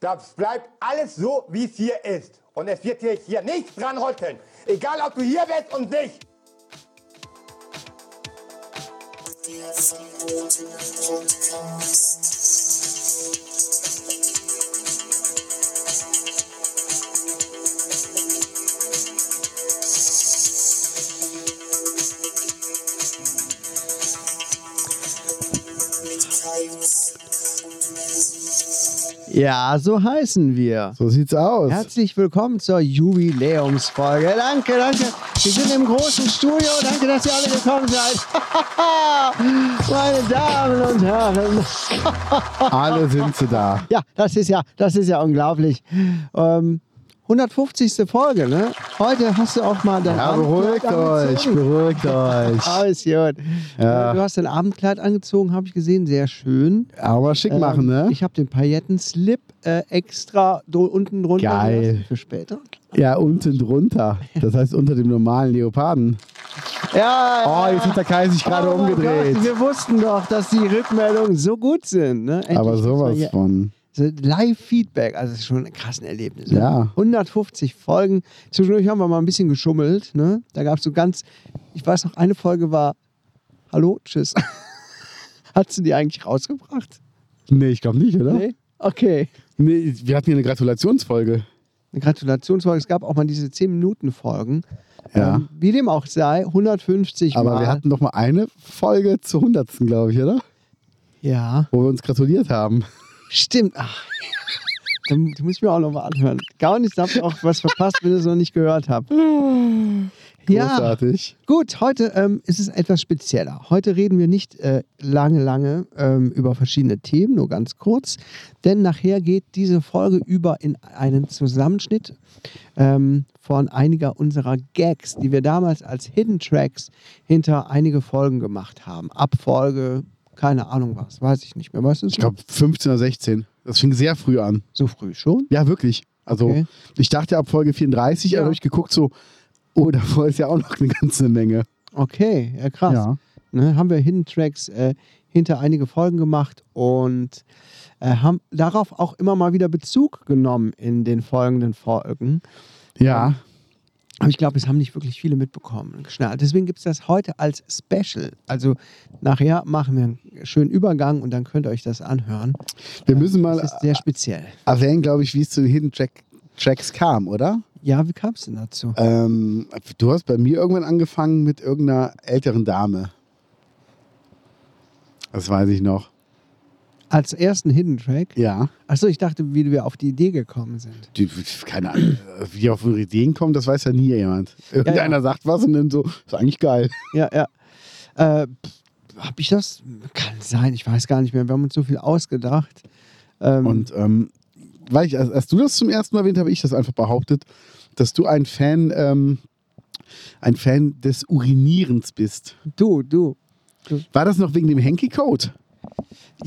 Das bleibt alles so, wie es hier ist. Und es wird hier, hier nichts dran rütteln. Egal, ob du hier bist und nicht. Ja, so heißen wir. So sieht's aus. Herzlich willkommen zur Jubiläumsfolge. Danke, danke. Wir sind im großen Studio. Danke, dass ihr alle gekommen seid. Meine Damen und Herren. Alle sind sie da. Ja, das ist ja, das ist ja unglaublich. Ähm, 150. Folge, ne? Heute hast du auch mal dein Ja, Abendkleid beruhigt euch, beruhgt euch. Alles gut. Ja. Du hast dein Abendkleid angezogen, habe ich gesehen. Sehr schön. Aber schick machen, Ähm, ne? Ich habe den Paillettenslip äh, extra unten drunter Geil. für später. Ja, unten drunter. Das heißt unter dem normalen Leoparden. Ja, Oh, jetzt hat der Kai sich gerade Oh umgedreht. Gott, wir wussten doch, dass die Rückmeldungen so gut sind. Ne? Endlich Aber sowas von. Live-Feedback, also das ist schon ein krasses Erlebnis. Ja. 150 Folgen. Zwischendurch haben wir mal ein bisschen geschummelt. Ne? Da gab es so ganz, ich weiß noch, eine Folge war Hallo, tschüss. Hast du die eigentlich rausgebracht? Nee, ich glaube nicht, oder? Nee? Okay. Nee, wir hatten hier eine Gratulationsfolge. Eine Gratulationsfolge. Es gab auch mal diese 10-Minuten-Folgen. Ja. Ähm, wie dem auch sei, 150 Aber Mal. wir hatten doch mal eine Folge zur 100. glaube ich, oder? ja, Wo wir uns gratuliert haben. Stimmt. Ach, da, die muss ich mir auch noch mal anhören. Gar nicht, da habt ihr auch was verpasst, wenn ihr es noch nicht gehört habt. Ja, Großartig. gut, heute ähm, ist es etwas spezieller. Heute reden wir nicht äh, lange, lange ähm, über verschiedene Themen, nur ganz kurz. Denn nachher geht diese Folge über in einen Zusammenschnitt ähm, von einiger unserer Gags, die wir damals als Hidden Tracks hinter einige Folgen gemacht haben. Abfolge, keine Ahnung was, weiß ich nicht mehr. Weißt du Ich glaube 15 oder 16. Das fing sehr früh an. So früh schon? Ja, wirklich. Also Okay. ich dachte ab Folge 34, Ja. aber habe ich geguckt so, oh, davor ist ja auch noch eine ganze Menge. Okay, ja krass. Ja. Ne, haben wir Hidden Tracks äh, hinter einige Folgen gemacht und äh, haben darauf auch immer mal wieder Bezug genommen in den folgenden Folgen. Ja. Aber ich glaube, es haben nicht wirklich viele mitbekommen geschnallt. Deswegen gibt es das heute als Special. Also nachher machen wir einen schönen Übergang und dann könnt ihr euch das anhören. Wir müssen mal Das ist sehr speziell. erwähnen, glaube ich, wie es zu den Hidden Track Tracks kam, oder? Ja, wie kam es denn dazu? Ähm, du hast bei mir irgendwann angefangen mit irgendeiner älteren Dame. Das weiß ich noch. Als ersten Hidden Track? Ja. Achso, ich dachte, wie wir auf die Idee gekommen sind. Die, keine Ahnung, wie die auf Ideen kommen, das weiß ja nie jemand. Irgendeiner sagt was und dann so, ist eigentlich geil. Ja, ja. Äh, hab ich das? Kann sein, ich weiß gar nicht mehr. Wir haben uns so viel ausgedacht. Ähm, Und ähm, weil ich, als, als du das zum ersten Mal erwähnt, habe ich das einfach behauptet, dass du ein Fan, ähm, ein Fan des Urinierens bist. du, du. War das noch wegen dem Henky-Code?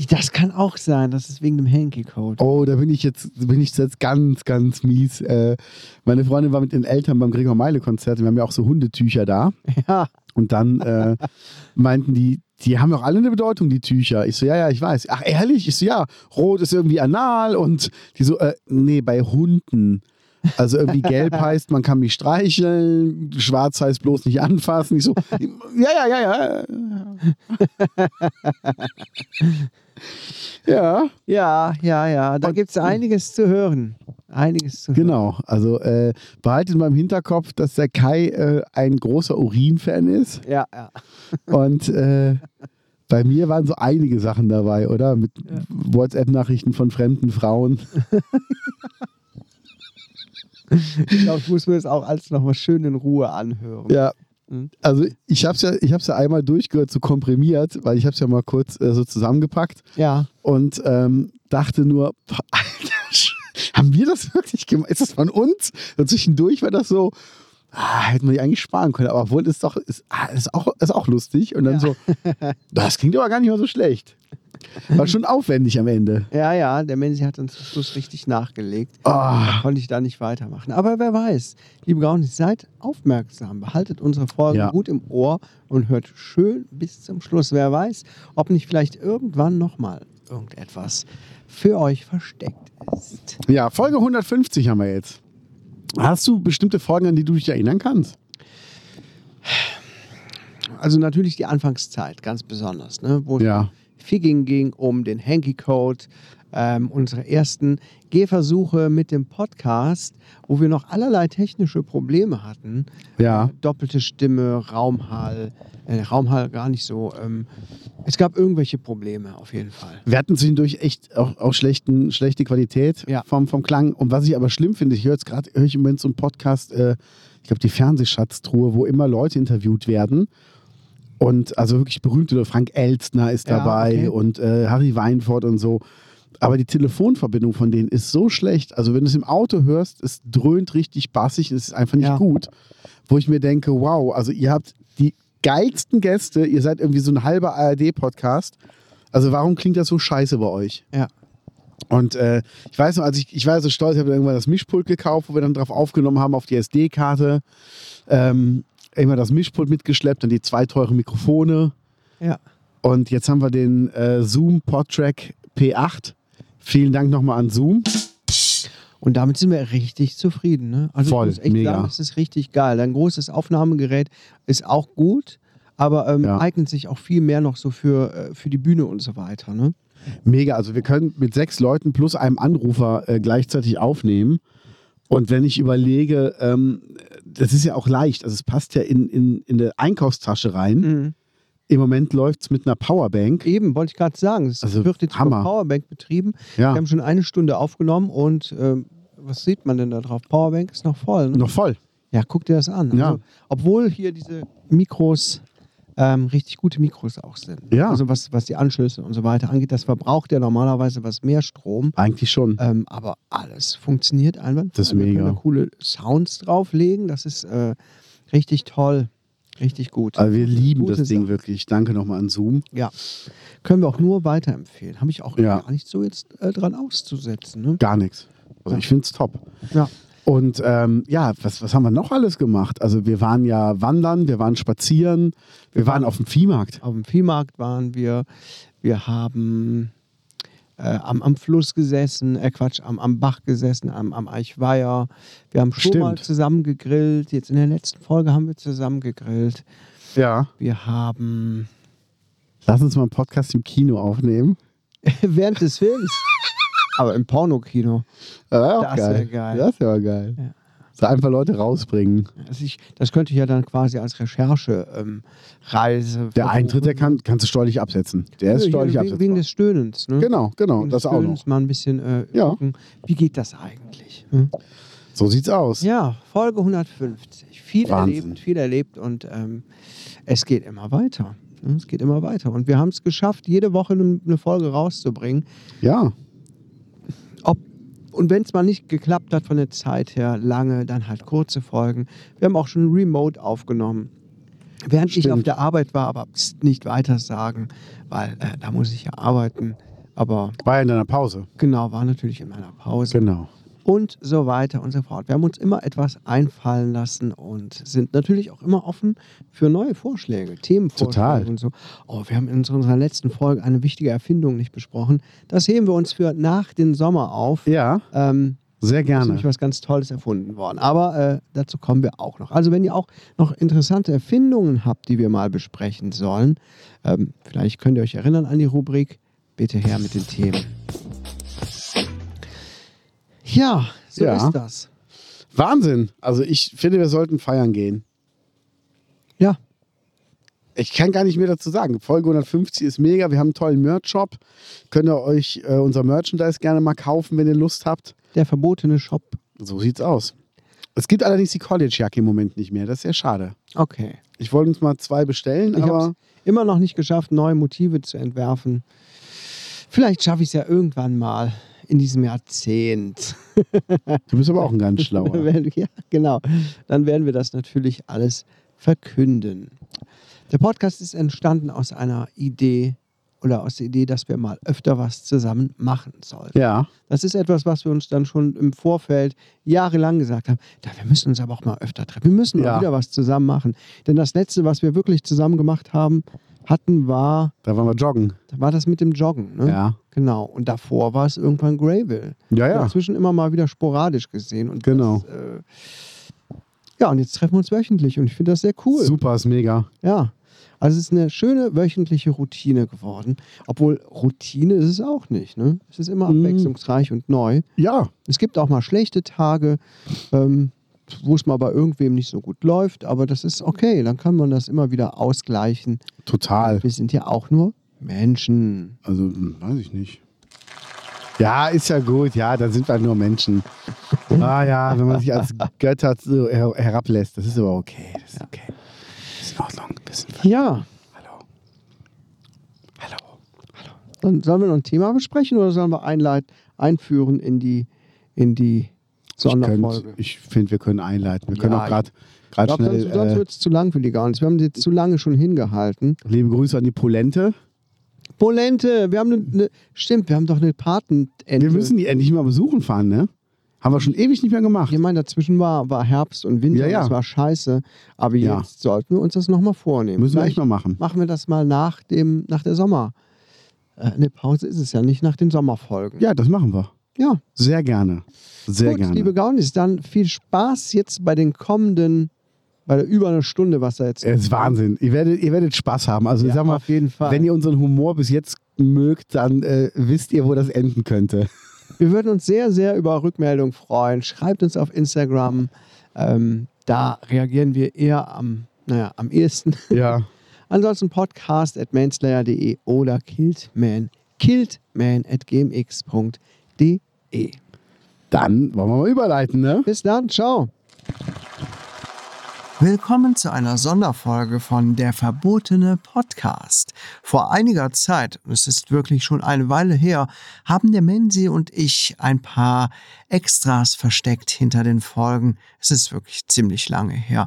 Das kann auch sein, das ist wegen dem Hanky-Code. Oh, da bin ich jetzt, bin ich jetzt ganz, ganz mies. Äh, meine Freundin war mit den Eltern beim Gregor Meile-Konzert. Wir haben ja auch so Hundetücher da. Ja, Und dann äh, meinten die, die haben doch alle eine Bedeutung, die Tücher. Ich so, ja, ja, ich weiß. Ach, ehrlich? Ich so, ja, rot ist irgendwie anal und die so, äh, nee, bei Hunden. Also irgendwie gelb heißt, man kann mich streicheln, schwarz heißt bloß nicht anfassen. Ich so, ja, ja, ja, ja. ja, ja, ja, ja. Da gibt es einiges zu hören. Einiges zu hören. genau. Also äh, behaltet mal im Hinterkopf, dass der Kai äh, ein großer Urin-Fan ist. Ja, ja. Und äh, bei mir waren so einige Sachen dabei, oder? Mit WhatsApp-Nachrichten von fremden Frauen. Ich glaube, ich muss mir das auch alles nochmal schön in Ruhe anhören. Ja. Mhm. Also ich habe es ja, ich hab's ja einmal durchgehört, so komprimiert, weil ich habe es ja mal kurz äh, so zusammengepackt Ja. und ähm, dachte nur, Alter, haben wir das wirklich gemacht? Ist das von uns? Und zwischendurch war das so, ah, hätten wir die eigentlich sparen können. Aber obwohl ist doch, ist, ah, ist, auch, ist auch lustig. Und dann Ja. so, das klingt aber gar nicht mal so schlecht. War schon aufwendig am Ende. Ja, ja, der Menzi hat dann zum Schluss richtig nachgelegt. Da konnte ich da nicht weitermachen. Aber wer weiß, liebe Gaunis, seid aufmerksam, behaltet unsere Folgen Ja. gut im Ohr und hört schön bis zum Schluss. Wer weiß, ob nicht vielleicht irgendwann nochmal irgendetwas für euch versteckt ist. Ja, Folge 150 haben wir jetzt. Hast du bestimmte Folgen, an die du dich erinnern kannst? Also natürlich die Anfangszeit, ganz besonders, ne? wo Ja. Viel ging, um den Hanky-Code, ähm, unsere ersten Gehversuche mit dem Podcast, wo wir noch allerlei technische Probleme hatten. Ja. Äh, doppelte Stimme, Raumhall, äh, Raumhall gar nicht so. Ähm, es gab irgendwelche Probleme auf jeden Fall. Wir hatten zwischendurch echt auch, auch schlechten, schlechte Qualität Ja. vom, vom Klang. Und was ich aber schlimm finde, ich höre jetzt gerade, höre ich im Moment so einen Podcast, äh, ich glaube, die Fernsehschatztruhe, wo immer Leute interviewt werden. Und also wirklich berühmte, Frank Elstner ist Ja, dabei okay. und äh, Harry Weinfurt und so. Aber die Telefonverbindung von denen ist so schlecht. Also, wenn du es im Auto hörst, es dröhnt richtig bassig, es ist einfach nicht Ja. gut. Wo ich mir denke, wow, also ihr habt die geilsten Gäste, ihr seid irgendwie so ein halber ARD-Podcast. Also, warum klingt das so scheiße bei euch? Ja. Und äh, ich weiß noch, als ich, ich war so stolz, ich habe irgendwann das Mischpult gekauft, wo wir dann drauf aufgenommen haben auf die SD-Karte. Ähm, immer das Mischpult mitgeschleppt, dann die zwei teuren Mikrofone. Ja. Und jetzt haben wir den äh, Zoom PodTrack P8. Vielen Dank nochmal an Zoom. Und damit sind wir richtig zufrieden. Ne? Also Voll, ich muss echt mega. sagen, das ist richtig geil. Ein großes Aufnahmegerät ist auch gut, aber ähm, Ja. eignet sich auch viel mehr noch so für, äh, für die Bühne und so weiter. Ne? Mega, also wir können mit sechs Leuten plus einem Anrufer äh, gleichzeitig aufnehmen. Und wenn ich überlege, ähm, das ist ja auch leicht, also es passt ja in, in, in eine Einkaufstasche rein. Mhm. Im Moment läuft es mit einer Powerbank. Eben, wollte ich gerade sagen. Es Also, wird jetzt Hammer. Powerbank betrieben. Ja. Wir haben schon eine Stunde aufgenommen und ähm, was sieht man denn da drauf? Powerbank ist noch voll. Ne? Noch voll. Ja, guck dir das an. Ja. Also, obwohl hier diese Mikros ähm, richtig gute Mikros auch sind. Ja. Also was, was die Anschlüsse und so weiter angeht, das verbraucht ja normalerweise was mehr Strom. Eigentlich schon. Ähm, aber alles funktioniert einfach. Das ist Wir können mega. da coole Sounds drauflegen. Das ist äh, richtig toll. Richtig gut. Also wir lieben Gute das Ding Sache. wirklich. Danke nochmal an Zoom. Ja. Können wir auch nur weiterempfehlen. Habe ich auch Ja. gar nicht so jetzt äh, dran auszusetzen. Ne? Gar nichts. Also Ja. ich finde es top. Ja. Und ähm, ja, was, was haben wir noch alles gemacht? Also wir waren ja wandern, wir waren spazieren, wir waren auf dem Viehmarkt. Auf dem Viehmarkt waren wir. Wir haben äh, am, am Fluss gesessen, äh Quatsch, am, am Bach gesessen, am, am Eichweiher. Wir haben schon mal Stimmt. zusammen gegrillt. Jetzt in der letzten Folge haben wir zusammen gegrillt. Ja. Wir haben Lass uns mal einen Podcast im Kino aufnehmen. während des Films, aber im Pornokino. Das wäre auch Das geil. wär geil. Das wäre geil. Ja. So einfach Leute rausbringen. Also ich, das könnte ich ja dann quasi als Recherche ähm, Reise. Der Eintritt, der kann, kannst du steuerlich absetzen. Der ist Ja, steuerlich wegen, wegen des Stöhnens. Ne? Genau, genau, Wegen das des auch noch. Stöhnens mal ein bisschen äh, Ja. gucken, wie geht das eigentlich? Hm? So sieht's aus. Ja, Folge 150. Viel Wahnsinn. erlebt, viel erlebt und ähm, es geht immer weiter. Es geht immer weiter. Und wir haben es geschafft, jede Woche eine Folge rauszubringen. Ja, Ob, und wenn es mal nicht geklappt hat von der Zeit her, lange, dann halt kurze Folgen. Wir haben auch schon remote aufgenommen. Während ich Stimmt. auf der Arbeit war, aber nicht weiter sagen, weil äh, da muss ich ja arbeiten. Aber war ja in deiner Pause. genau, war natürlich in meiner Pause. Genau. Und so weiter und so fort. Wir haben uns immer etwas einfallen lassen und sind natürlich auch immer offen für neue Vorschläge, Themenvorschläge Total. und so. Oh, wir haben in unserer letzten Folge eine wichtige Erfindung nicht besprochen. Das heben wir uns für nach den Sommer auf. Ja, Ähm, sehr ist gerne. nämlich was ganz Tolles erfunden worden. Aber äh, dazu kommen wir auch noch. Also wenn ihr auch noch interessante Erfindungen habt, die wir mal besprechen sollen, ähm, vielleicht könnt ihr euch erinnern an die Rubrik. Bitte her mit den Themen. Ja, so Ja. ist das. Wahnsinn. Also ich finde, wir sollten feiern gehen. Ja, Ich kann gar nicht mehr dazu sagen. Folge 150 ist mega. Wir haben einen tollen Merch-Shop. Könnt ihr euch äh, unser Merchandise gerne mal kaufen, wenn ihr Lust habt. der verbotene Shop. So sieht's aus. Es gibt allerdings die College-Jacke im Moment nicht mehr. Das ist sehr schade. Okay. Ich wollte uns mal zwei bestellen, Ich habe aber immer noch nicht geschafft, neue Motive zu entwerfen. Vielleicht schaffe ich es ja irgendwann mal in diesem Jahrzehnt. du bist aber auch ein ganz schlauer. ja, genau. Dann werden wir das natürlich alles verkünden. Der Podcast ist entstanden aus einer Idee oder aus der Idee, dass wir mal öfter was zusammen machen sollten. Ja, Das ist etwas, was wir uns dann schon im Vorfeld jahrelang gesagt haben. Da, wir müssen uns aber auch mal öfter treffen. Wir müssen Ja. mal wieder was zusammen machen. Denn das letzte, was wir wirklich zusammen gemacht haben, hatten, war, Da waren wir joggen. war das mit dem Joggen. Ne? Ja. Genau. Und davor war es irgendwann Greyville. Ja, ja. Dazwischen immer mal wieder sporadisch gesehen. Und Genau. Das, äh, ja, und jetzt treffen wir uns wöchentlich und ich finde das sehr cool. Super, ist mega. Ja. Also es ist eine schöne wöchentliche Routine geworden. Obwohl Routine ist es auch nicht. Ne? Es ist immer Mm. abwechslungsreich und neu. Ja, Es gibt auch mal schlechte Tage, ähm, wo es mal bei irgendwem nicht so gut läuft, aber das ist okay. Dann kann man das immer wieder ausgleichen. total. Wir sind ja auch nur Menschen. Also, hm, weiß ich nicht. Ja, ist ja gut. Ja, da sind wir nur Menschen. Ah ja, wenn man sich als Götter so her herablässt, das ist aber okay. Das ist okay. Das ist in Ordnung. Ja, Hallo. Hallo. dann sollen wir noch ein Thema besprechen oder sollen wir einleit einführen in die, in die Sonderfolge? Ich, ich finde, wir können einleiten. Wir können Ja, auch gerade gerade schnell. sonst, sonst Äh, wird es zu lang für die gar nicht. Wir haben sie jetzt zu lange schon hingehalten. liebe Grüße an die Polente. Polente, wir haben eine, eine stimmt, wir haben doch eine Patenente. Wir müssen die endlich mal besuchen fahren, ne? Haben wir schon ewig nicht mehr gemacht. Ich meine, dazwischen war, war Herbst und Winter Ja, ja. das war scheiße. Aber Ja. jetzt sollten wir uns das nochmal vornehmen. Müssen wir echt Vielleicht mal machen. machen wir das mal nach, dem, nach der Sommer. Äh, eine Pause ist es ja nicht nach den Sommerfolgen. Ja, das machen wir. Ja. Sehr gerne. Sehr Gut, gerne. liebe Gaunis, dann viel Spaß jetzt bei den kommenden, bei der über eine Stunde, was da jetzt Es ist Wahnsinn. Ihr werdet, ihr werdet Spaß haben. Also ich Ja, sag mal, auf jeden Fall. wenn ihr unseren Humor bis jetzt mögt, dann äh, wisst ihr, wo das enden könnte. Wir würden uns sehr, sehr über Rückmeldung freuen. Schreibt uns auf Instagram. Ähm, da reagieren wir eher am, naja, am ehesten. Ja. Ansonsten podcast at manslayer.de oder killedman, killedman at gmx.de. Dann wollen wir mal überleiten, ne? Bis dann, ciao. Willkommen zu einer Sonderfolge von Der verbotene Podcast. Vor einiger Zeit, und es ist wirklich schon eine Weile her, haben der Menzi und ich ein paar Extras versteckt hinter den Folgen. Es ist wirklich ziemlich lange her.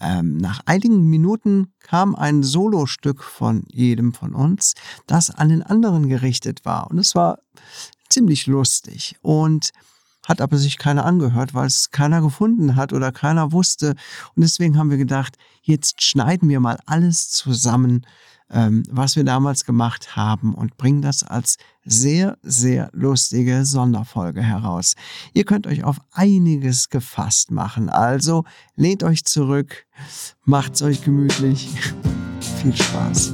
Ähm, nach einigen Minuten kam ein Solostück von jedem von uns, das an den anderen gerichtet war. Und es war ziemlich lustig. Und hat aber sich keiner angehört, weil es keiner gefunden hat oder keiner wusste. Und deswegen haben wir gedacht, jetzt schneiden wir mal alles zusammen, ähm, was wir damals gemacht haben und bringen das als sehr, sehr lustige Sonderfolge heraus. Ihr könnt euch auf einiges gefasst machen. Also lehnt euch zurück, macht's euch gemütlich. Viel Spaß.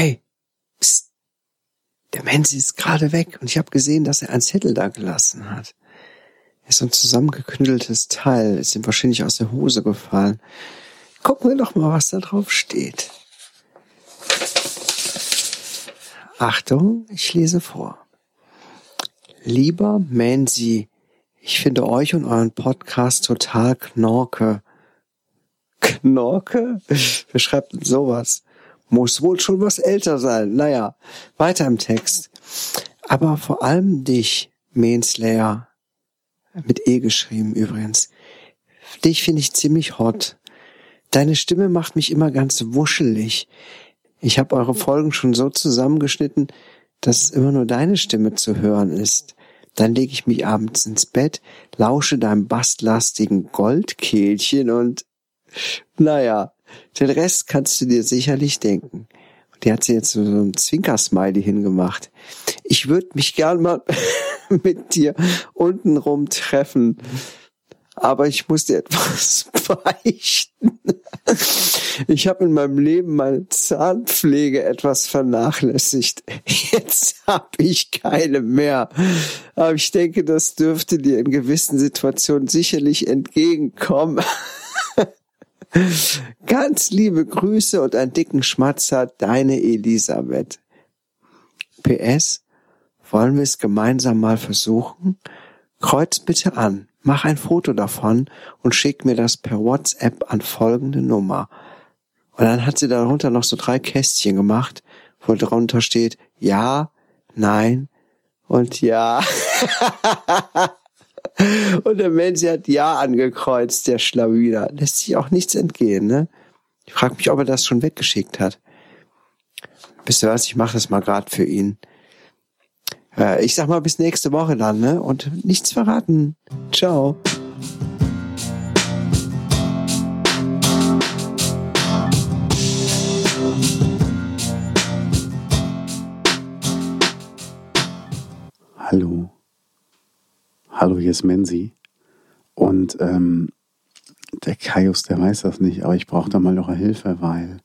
Hey, psst. Der Mensch ist gerade weg und ich habe gesehen, dass er einen Zettel da gelassen hat. Er ist so ein zusammengeknütteltes Teil, ist ihm wahrscheinlich aus der Hose gefallen. Gucken wir doch mal, was da drauf steht. Achtung, ich lese vor. Lieber Mansi, ich finde euch und euren Podcast total knorke. Knorke? Wer schreibt denn sowas? Muss wohl schon was älter sein. Naja, weiter im Text. Aber vor allem dich, Mainslayer, mit E geschrieben übrigens. Dich finde ich ziemlich hot. Deine Stimme macht mich immer ganz wuschelig. Ich habe eure Folgen schon so zusammengeschnitten, dass es immer nur deine Stimme zu hören ist. Dann lege ich mich abends ins Bett, lausche deinem bastlastigen Goldkehlchen und naja, den Rest kannst du dir sicherlich denken. Und die hat sie jetzt so ein Zwinkersmiley hingemacht. Ich würde mich gern mal mit dir untenrum treffen. Aber ich muss dir etwas beichten. Ich habe in meinem Leben meine Zahnpflege etwas vernachlässigt. Jetzt habe ich keine mehr. Aber ich denke, das dürfte dir in gewissen Situationen sicherlich entgegenkommen. Ganz liebe Grüße und einen dicken Schmatzer, deine Elisabeth. PS, wollen wir es gemeinsam mal versuchen? Kreuz bitte an, mach ein Foto davon und schick mir das per WhatsApp an folgende Nummer. Und dann hat sie darunter noch so drei Kästchen gemacht, wo drunter steht ja, nein und ja. Und der Mensch hat Ja angekreuzt, der Schlawiner. Lässt sich auch nichts entgehen, ne? Ich frage mich, ob er das schon weggeschickt hat. Wisst ihr was, ich mache das mal gerade für ihn. Äh, ich sag mal bis nächste Woche dann, ne? Und nichts verraten. Ciao. Hallo. Hallo, hier ist Menzi. Und ähm, der Kaius, der weiß das nicht, aber ich brauche da mal eure Hilfe, weil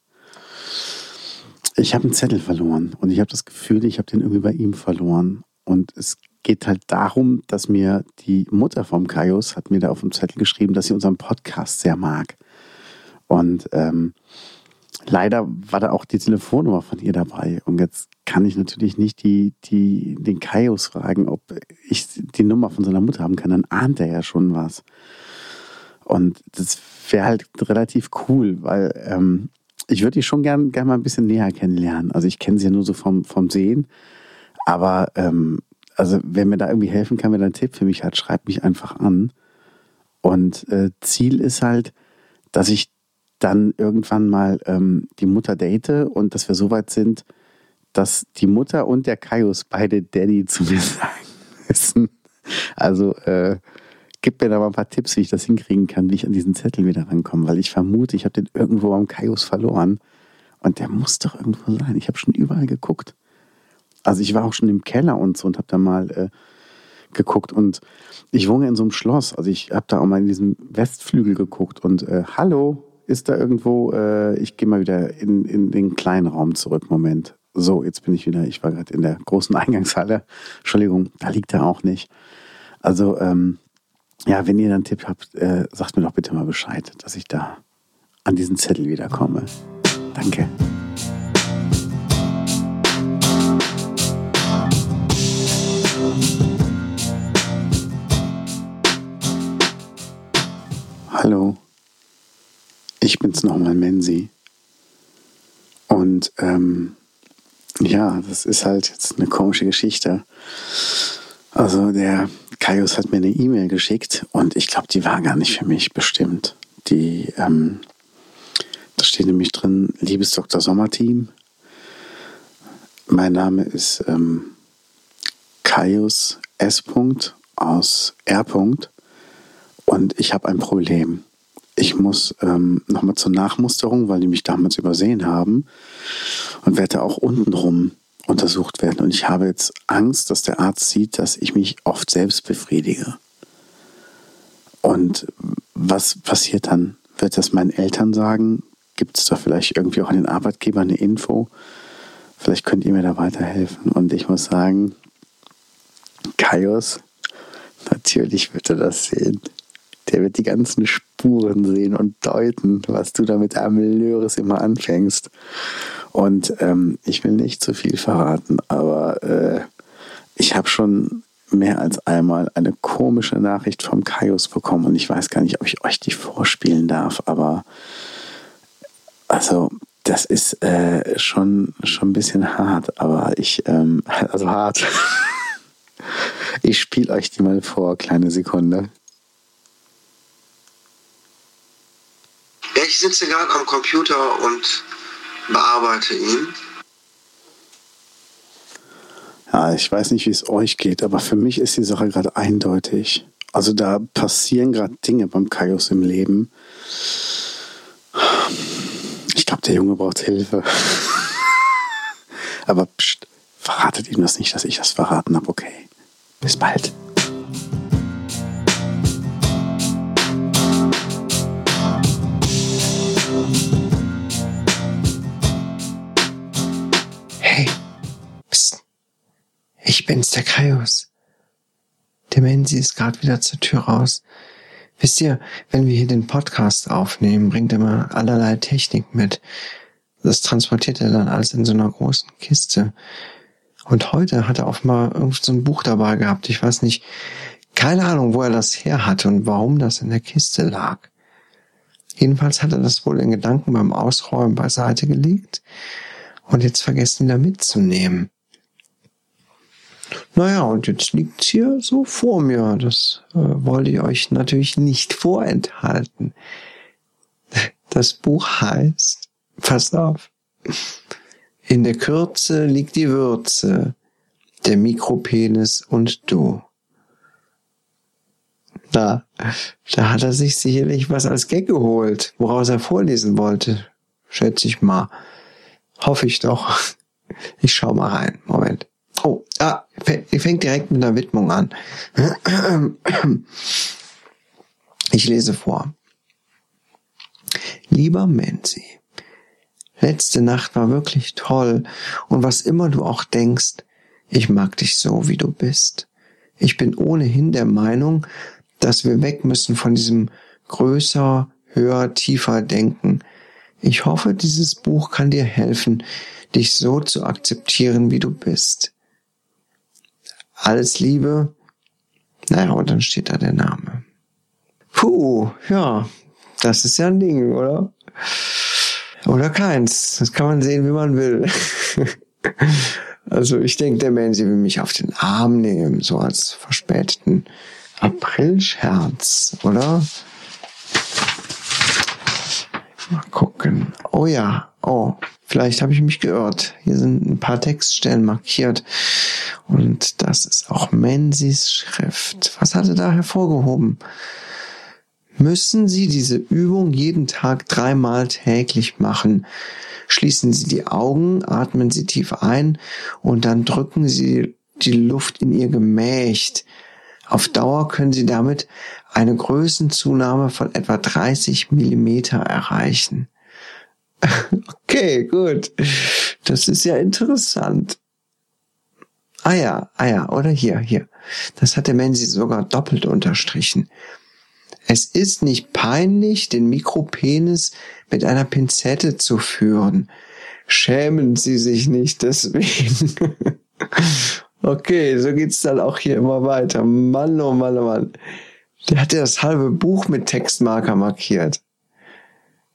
ich habe einen Zettel verloren und ich habe das Gefühl, ich habe den irgendwie bei ihm verloren. Und es geht halt darum, dass mir die Mutter vom Kaius hat mir da auf dem Zettel geschrieben, dass sie unseren Podcast sehr mag. Und ähm, leider war da auch die Telefonnummer von ihr dabei. Und jetzt kann ich natürlich nicht die, die, den Kaius fragen, ob ich die Nummer von seiner Mutter haben kann. Dann ahnt er ja schon was. Und das wäre halt relativ cool, weil ähm, ich würde die schon gern, gern mal ein bisschen näher kennenlernen. Also ich kenne sie ja nur so vom, vom Sehen. Aber ähm, also wer mir da irgendwie helfen kann, wenn er einen Tipp für mich hat, schreibt mich einfach an. Und äh, Ziel ist halt, dass ich dann irgendwann mal ähm, die Mutter date und dass wir so weit sind, dass die Mutter und der Kaius beide Daddy zu mir sagen müssen. Also äh, gib mir da mal ein paar Tipps, wie ich das hinkriegen kann, wie ich an diesen Zettel wieder rankomme, weil ich vermute, ich habe den irgendwo am Kaius verloren und der muss doch irgendwo sein. Ich habe schon überall geguckt. Also ich war auch schon im Keller und so und habe da mal äh, geguckt und ich wohne in so einem Schloss. Also ich habe da auch mal in diesem Westflügel geguckt und äh, hallo, ist da irgendwo, äh, ich gehe mal wieder in, in den kleinen Raum zurück, Moment. So, jetzt bin ich wieder, ich war gerade in der großen Eingangshalle. Entschuldigung, da liegt er auch nicht. Also, ähm, ja, wenn ihr dann einen Tipp habt, äh, sagt mir doch bitte mal Bescheid, dass ich da an diesen Zettel wiederkomme. Danke. Hallo, ich bin's nochmal, Menzi. Und ähm, ja, das ist halt jetzt eine komische Geschichte. Also der Kaius hat mir eine E-Mail geschickt und ich glaube, die war gar nicht für mich bestimmt. Die, ähm, da steht nämlich drin, liebes Dr. Sommerteam, mein Name ist ähm, Kaius S. aus R. und ich habe ein Problem. Ich muss ähm, nochmal zur Nachmusterung, weil die mich damals übersehen haben und werde auch untenrum untersucht werden. Und ich habe jetzt Angst, dass der Arzt sieht, dass ich mich oft selbst befriedige. Und was passiert dann? Wird das meinen Eltern sagen? Gibt es da vielleicht irgendwie auch an den Arbeitgeber eine Info? Vielleicht könnt ihr mir da weiterhelfen. Und ich muss sagen, Kaios, natürlich wird er das sehen. Der wird die ganzen Spuren sehen und deuten, was du da mit Amelöres immer anfängst. Und ähm, ich will nicht zu viel verraten, aber äh, ich habe schon mehr als einmal eine komische Nachricht vom Kaius bekommen und ich weiß gar nicht, ob ich euch die vorspielen darf, aber also das ist äh, schon, schon ein bisschen hart, aber ich, ähm, also hart. ich spiele euch die mal vor, kleine Sekunde. Ich sitze gerade am Computer und bearbeite ihn. Ja, ich weiß nicht, wie es euch geht, aber für mich ist die Sache gerade eindeutig. Also da passieren gerade Dinge beim Kaius im Leben. Ich glaube, der Junge braucht Hilfe. aber pst, verratet ihm das nicht, dass ich das verraten habe, okay? Bis bald. Ich bin's, der Kaius. Der Menzi ist gerade wieder zur Tür raus. Wisst ihr, wenn wir hier den Podcast aufnehmen, bringt er mal allerlei Technik mit. Das transportiert er dann alles in so einer großen Kiste. Und heute hat er offenbar irgend so ein Buch dabei gehabt. Ich weiß nicht, keine Ahnung, wo er das her hatte und warum das in der Kiste lag. Jedenfalls hat er das wohl in Gedanken beim Ausräumen beiseite gelegt und jetzt vergessen wieder mitzunehmen. Naja, und jetzt liegt's hier so vor mir. Das äh, wollte ich euch natürlich nicht vorenthalten. Das Buch heißt, passt auf, in der Kürze liegt die Würze. Der Mikropenis und du. Da, da hat er sich sicherlich was als Gag geholt, woraus er vorlesen wollte. Schätze ich mal. Hoffe ich doch. Ich schau mal rein. Moment. Oh, ah, fängt direkt mit einer Widmung an. Ich lese vor. Lieber Menzi, letzte Nacht war wirklich toll und was immer du auch denkst, ich mag dich so, wie du bist. Ich bin ohnehin der Meinung, dass wir weg müssen von diesem größer, höher, tiefer Denken. Ich hoffe, dieses Buch kann dir helfen, dich so zu akzeptieren, wie du bist. Alles Liebe. Naja, und dann steht da der Name. Puh, ja, das ist ja ein Ding, oder? Oder keins. Das kann man sehen, wie man will. also ich denke, der Mensch will mich auf den Arm nehmen, so als verspäteten Aprilscherz, oder? Mal gucken. Oh ja, oh, vielleicht habe ich mich geirrt. Hier sind ein paar Textstellen markiert. Und das ist auch Menzies Schrift. Was hat er da hervorgehoben? Müssen Sie diese Übung jeden Tag dreimal täglich machen. Schließen Sie die Augen, atmen Sie tief ein und dann drücken Sie die Luft in Ihr Gemächt. Auf Dauer können Sie damit eine Größenzunahme von etwa 30 Millimeter erreichen. Okay, gut. Das ist ja interessant. Ah ja, ah ja, oder hier, hier. Das hat der Menzi sogar doppelt unterstrichen. Es ist nicht peinlich, den Mikropenis mit einer Pinzette zu führen. Schämen Sie sich nicht deswegen. okay, so geht's dann auch hier immer weiter. Mann, oh Mann, oh Mann. Der hat ja das halbe Buch mit Textmarker markiert.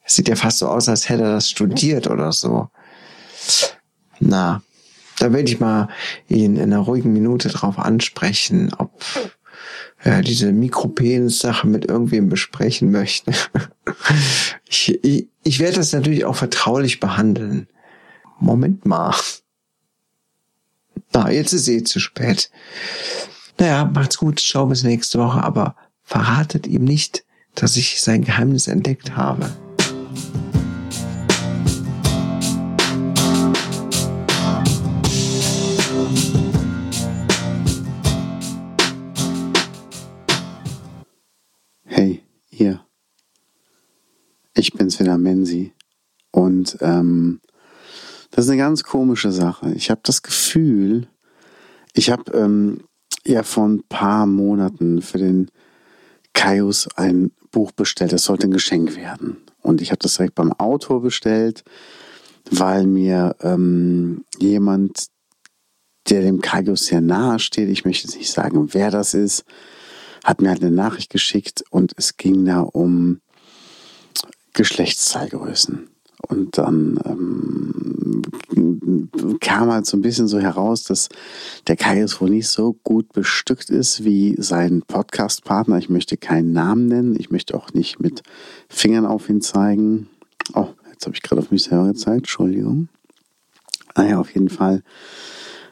Es sieht ja fast so aus, als hätte er das studiert oder so. Na, da werde ich mal ihn in einer ruhigen Minute drauf ansprechen, ob er diese Mikropenis-Sache mit irgendwem besprechen möchte. ich, ich, ich werde das natürlich auch vertraulich behandeln. Moment mal. Na, jetzt ist eh zu spät. Naja, macht's gut, ciao bis nächste Woche, aber verratet ihm nicht, dass ich sein Geheimnis entdeckt habe. Hey, ihr. Ich bin's wieder, Menzi. Und ähm, das ist eine ganz komische Sache. Ich habe das Gefühl, ich habe ähm, ja vor ein paar Monaten für den Kaius ein Buch bestellt. Das sollte ein Geschenk werden. Und ich habe das direkt beim Autor bestellt, weil mir ähm, jemand, der dem Kaius sehr nahe steht, ich möchte jetzt nicht sagen, wer das ist, hat mir halt eine Nachricht geschickt und es ging da um Geschlechtszahlgrößen. Und dann ähm, kam halt so ein bisschen so heraus, dass der Kaius wohl nicht so gut bestückt ist wie sein Podcast-Partner. Ich möchte keinen Namen nennen. Ich möchte auch nicht mit Fingern auf ihn zeigen. Oh, jetzt habe ich gerade auf mich selber gezeigt. Entschuldigung. Naja, auf jeden Fall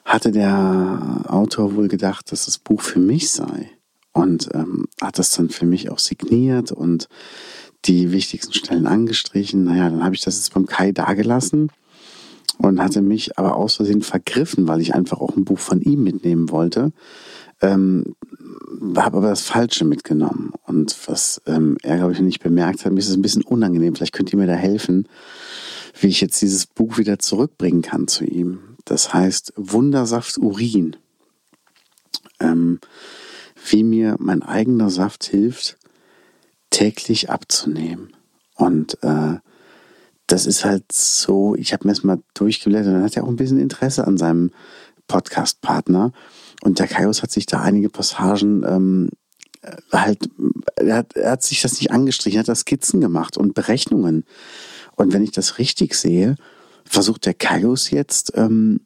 hatte der Autor wohl gedacht, dass das Buch für mich sei. Und ähm, hat das dann für mich auch signiert und die wichtigsten Stellen angestrichen. Naja, dann habe ich das jetzt beim Kai dagelassen und hatte mich aber aus Versehen vergriffen, weil ich einfach auch ein Buch von ihm mitnehmen wollte. Ähm, habe aber das Falsche mitgenommen. Und was ähm, er, glaube ich, nicht bemerkt hat, mir ist es ein bisschen unangenehm. Vielleicht könnt ihr mir da helfen, wie ich jetzt dieses Buch wieder zurückbringen kann zu ihm. Das heißt Wundersaft Urin. Ähm, wie mir mein eigener Saft hilft, täglich abzunehmen. Und äh, das ist halt so, ich habe mir das mal durchgeblättert, dann hat er auch ein bisschen Interesse an seinem Podcast-Partner. Und der Kaius hat sich da einige Passagen ähm, äh, halt, er hat, er hat sich das nicht angestrichen, er hat da Skizzen gemacht und Berechnungen. Und wenn ich das richtig sehe, versucht der Kaius jetzt ähm,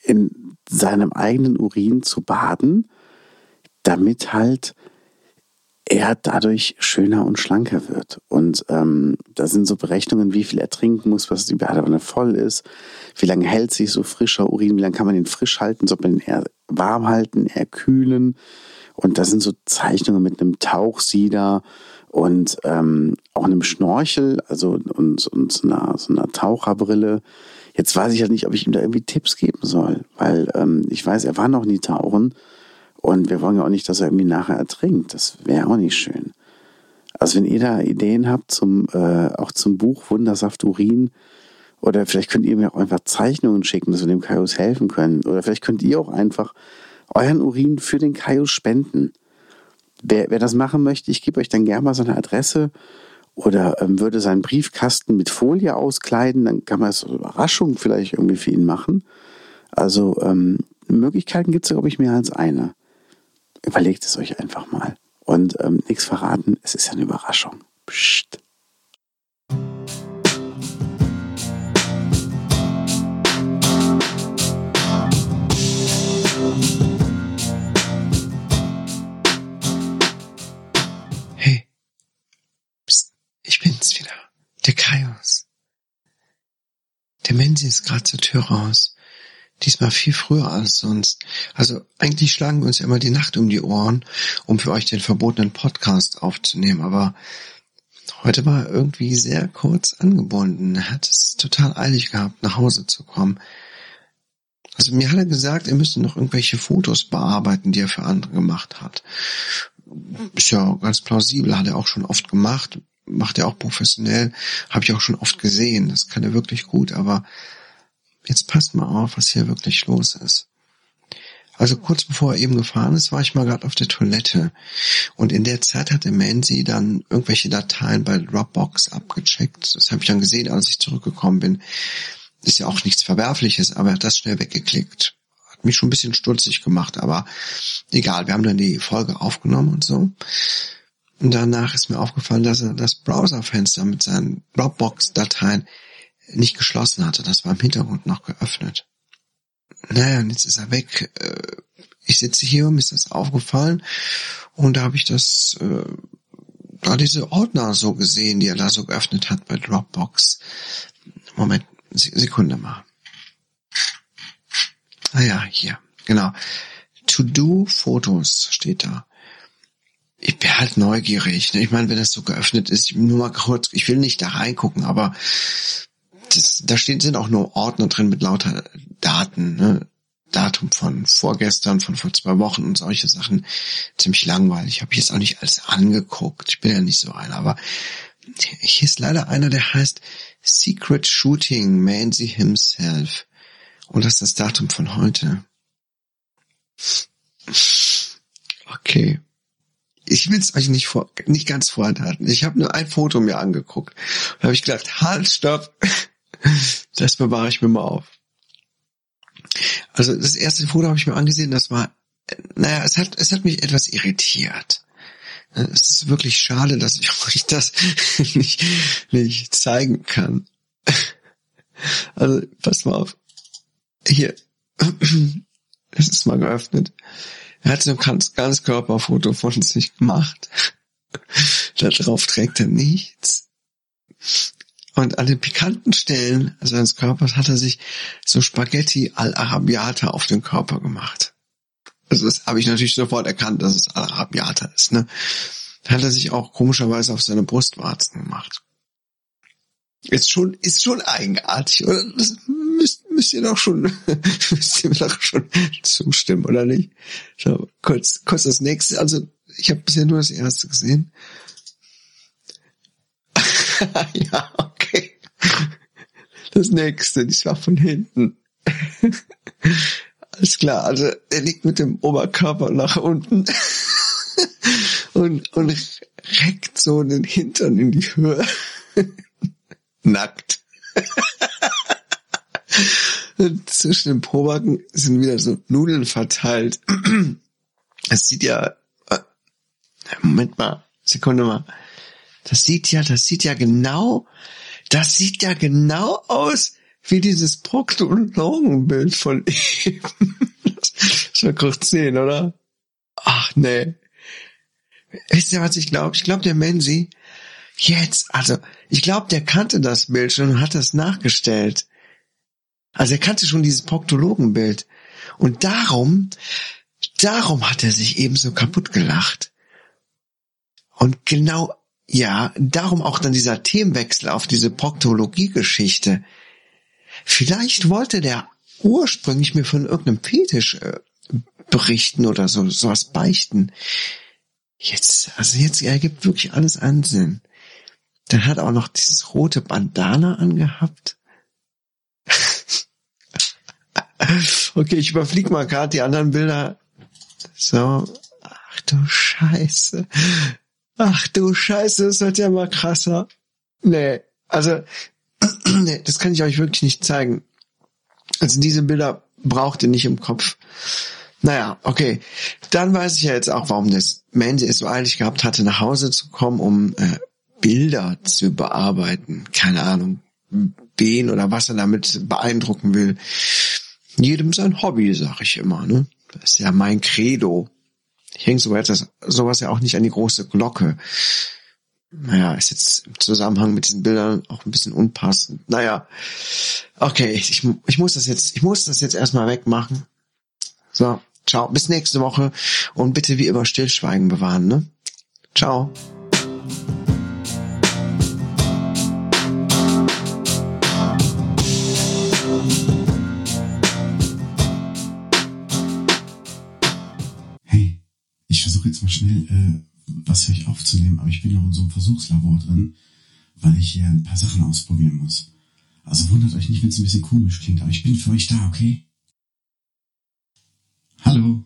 in seinem eigenen Urin zu baden, damit halt er dadurch schöner und schlanker wird. Und ähm, da sind so Berechnungen, wie viel er trinken muss, was die Badewanne voll ist, wie lange hält sich so frischer Urin, wie lange kann man den frisch halten, soll man den eher warm halten, eher kühlen. Und da sind so Zeichnungen mit einem Tauchsieder und ähm, auch einem Schnorchel, also und, und so, einer, so einer Taucherbrille. Jetzt weiß ich halt nicht, ob ich ihm da irgendwie Tipps geben soll, weil ähm, ich weiß, er war noch nie tauchen und wir wollen ja auch nicht, dass er irgendwie nachher ertrinkt. Das wäre auch nicht schön. Also wenn ihr da Ideen habt zum äh, auch zum Buch Wundersaft Urin oder vielleicht könnt ihr mir auch einfach Zeichnungen schicken, dass wir dem Kaius helfen können. Oder vielleicht könnt ihr auch einfach euren Urin für den Kaius spenden. Wer, wer das machen möchte, ich gebe euch dann gerne mal seine Adresse oder ähm, würde seinen Briefkasten mit Folie auskleiden, dann kann man es als Überraschung vielleicht irgendwie für ihn machen. Also ähm, Möglichkeiten gibt es, glaube ich, mehr als eine. Überlegt es euch einfach mal. Und ähm, nichts verraten, es ist ja eine Überraschung. Psst. Hey. Psst, ich bin's wieder. Der Kaios. Der Menzi ist gerade zur Tür raus. Diesmal viel früher als sonst. Also eigentlich schlagen wir uns ja immer die Nacht um die Ohren, um für euch den verbotenen Podcast aufzunehmen, aber heute war er irgendwie sehr kurz angebunden. Er hat es total eilig gehabt, nach Hause zu kommen. Also mir hat er gesagt, er müsste noch irgendwelche Fotos bearbeiten, die er für andere gemacht hat. Ist ja ganz plausibel, hat er auch schon oft gemacht, macht er auch professionell, habe ich auch schon oft gesehen. Das kann er wirklich gut, aber jetzt passt mal auf, was hier wirklich los ist. Also kurz bevor er eben gefahren ist, war ich mal gerade auf der Toilette. Und in der Zeit hat der Mansi dann irgendwelche Dateien bei Dropbox abgecheckt. Das habe ich dann gesehen, als ich zurückgekommen bin. Ist ja auch nichts Verwerfliches, aber er hat das schnell weggeklickt. Hat mich schon ein bisschen stutzig gemacht, aber egal, wir haben dann die Folge aufgenommen und so. Und danach ist mir aufgefallen, dass er das Browserfenster mit seinen Dropbox-Dateien nicht geschlossen hatte. Das war im Hintergrund noch geöffnet. Naja, und jetzt ist er weg. Äh, ich sitze hier, mir ist das aufgefallen und da habe ich das, äh, da diese Ordner so gesehen, die er da so geöffnet hat bei Dropbox. Moment, Sekunde mal. Ah ja, hier, genau. To-Do-Fotos steht da. Ich bin halt neugierig. Ne? Ich meine, wenn das so geöffnet ist, nur mal kurz, ich will nicht da reingucken, aber das, da stehen, sind auch nur Ordner drin mit lauter Daten, ne? Datum von vorgestern, von vor zwei Wochen und solche Sachen. Ziemlich langweilig. Habe ich jetzt auch nicht alles angeguckt. Ich bin ja nicht so einer, aber hier ist leider einer, der heißt Secret Shooting Mansi Himself. Und das ist das Datum von heute. Okay. Ich will es euch nicht vor, nicht ganz vorenthalten. Ich habe nur ein Foto mir angeguckt. Da habe ich gedacht, halt, stopp. Das bewahre ich mir mal auf. Also das erste Foto habe ich mir angesehen, das war, naja, es hat, es hat mich etwas irritiert. Es ist wirklich schade, dass ich euch das nicht, nicht zeigen kann. Also, passt mal auf. Hier. Das ist mal geöffnet. Er hat so ein ganz, Körperfoto von sich gemacht. Da drauf trägt er nichts. Und an den pikanten Stellen seines Körpers hat er sich so Spaghetti al-Arabiata auf den Körper gemacht. Also das habe ich natürlich sofort erkannt, dass es al-Arabiata ist. Ne? Hat er sich auch komischerweise auf seine Brustwarzen gemacht. Ist schon, ist schon eigenartig, oder? Das müsst, müsst ihr doch schon, müsst ihr doch schon zustimmen, oder nicht? So, kurz, kurz das nächste. Also, ich habe bisher nur das erste gesehen. ja, okay. Das nächste, das war von hinten. Alles klar, also er liegt mit dem Oberkörper nach unten und, und reckt so den Hintern in die Höhe. Nackt. und zwischen den Probacken sind wieder so Nudeln verteilt. Es sieht ja, äh, Moment mal, Sekunde mal. Das sieht ja, das sieht ja genau, das sieht ja genau aus wie dieses Proktologenbild von ihm. Schon kurz sehen, oder? Ach nee. wisst ihr, was ich glaube? Ich glaube, der Menzi, jetzt, also, ich glaube, der kannte das Bild schon und hat das nachgestellt. Also er kannte schon dieses Proktologenbild. Und darum, darum hat er sich eben so kaputt gelacht. Und genau, ja, darum auch dann dieser Themenwechsel auf diese Proktologie-Geschichte. Vielleicht wollte der ursprünglich mir von irgendeinem Fetisch äh, berichten oder so, sowas beichten. Jetzt, also jetzt ergibt wirklich alles einen Sinn. Dann hat er auch noch dieses rote Bandana angehabt. okay, ich überfliege mal gerade die anderen Bilder. So. Ach du Scheiße. Ach du Scheiße, das wird ja mal krasser. Nee, also, nee, das kann ich euch wirklich nicht zeigen. Also diese Bilder braucht ihr nicht im Kopf. Naja, okay. Dann weiß ich ja jetzt auch, warum das Mandy es so eilig gehabt hatte, nach Hause zu kommen, um äh, Bilder zu bearbeiten. Keine Ahnung, wen oder was er damit beeindrucken will. Jedem sein Hobby, sag ich immer. Ne? Das ist ja mein Credo. Ich hänge sowas, sowas ja auch nicht an die große Glocke. Naja, ist jetzt im Zusammenhang mit diesen Bildern auch ein bisschen unpassend. Naja, okay, ich, ich muss das jetzt, ich muss das jetzt erstmal wegmachen. So, ciao, bis nächste Woche und bitte wie immer Stillschweigen bewahren, ne? Ciao. Versuche jetzt mal schnell äh, was für euch aufzunehmen, aber ich bin noch in so einem Versuchslabor drin, weil ich hier ein paar Sachen ausprobieren muss. Also wundert euch nicht, wenn es ein bisschen komisch klingt, aber ich bin für euch da, okay? Hallo,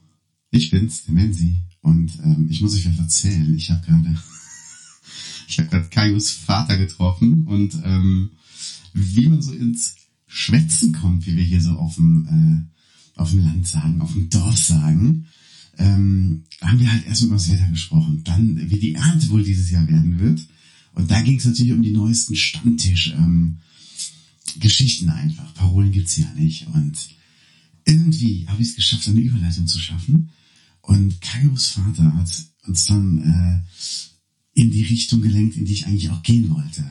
ich bin's, der Menzi. Und ähm, ich muss euch was erzählen. Ich habe gerade ich Kaius Vater getroffen und ähm, wie man so ins Schwätzen kommt, wie wir hier so auf dem, äh, auf dem Land sagen, auf dem Dorf sagen, ähm, haben wir halt erst über Wetter gesprochen. Dann, wie die Ernte wohl dieses Jahr werden wird. Und da ging es natürlich um die neuesten Stammtisch ähm, Geschichten einfach. Parolen gibt's ja nicht. Und irgendwie habe ich es geschafft, eine Überleitung zu schaffen. Und Kaios Vater hat uns dann äh, in die Richtung gelenkt, in die ich eigentlich auch gehen wollte.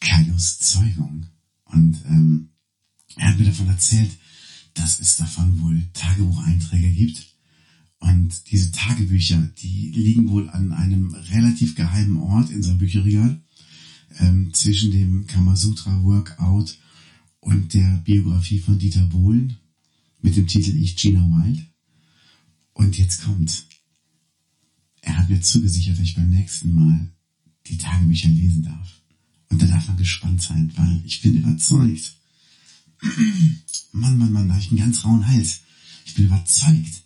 Kaios Zeugung. Und ähm, er hat mir davon erzählt, dass es davon wohl Tagebucheinträge gibt. Und diese Tagebücher, die liegen wohl an einem relativ geheimen Ort in seinem Bücherregal, ähm, zwischen dem Kamasutra Workout und der Biografie von Dieter Bohlen mit dem Titel Ich Gina Wild. Und jetzt kommt. Er hat mir zugesichert, dass ich beim nächsten Mal die Tagebücher lesen darf. Und da darf man gespannt sein, weil ich bin überzeugt. Mann, Mann, Mann, da habe ich einen ganz rauen Hals. Ich bin überzeugt,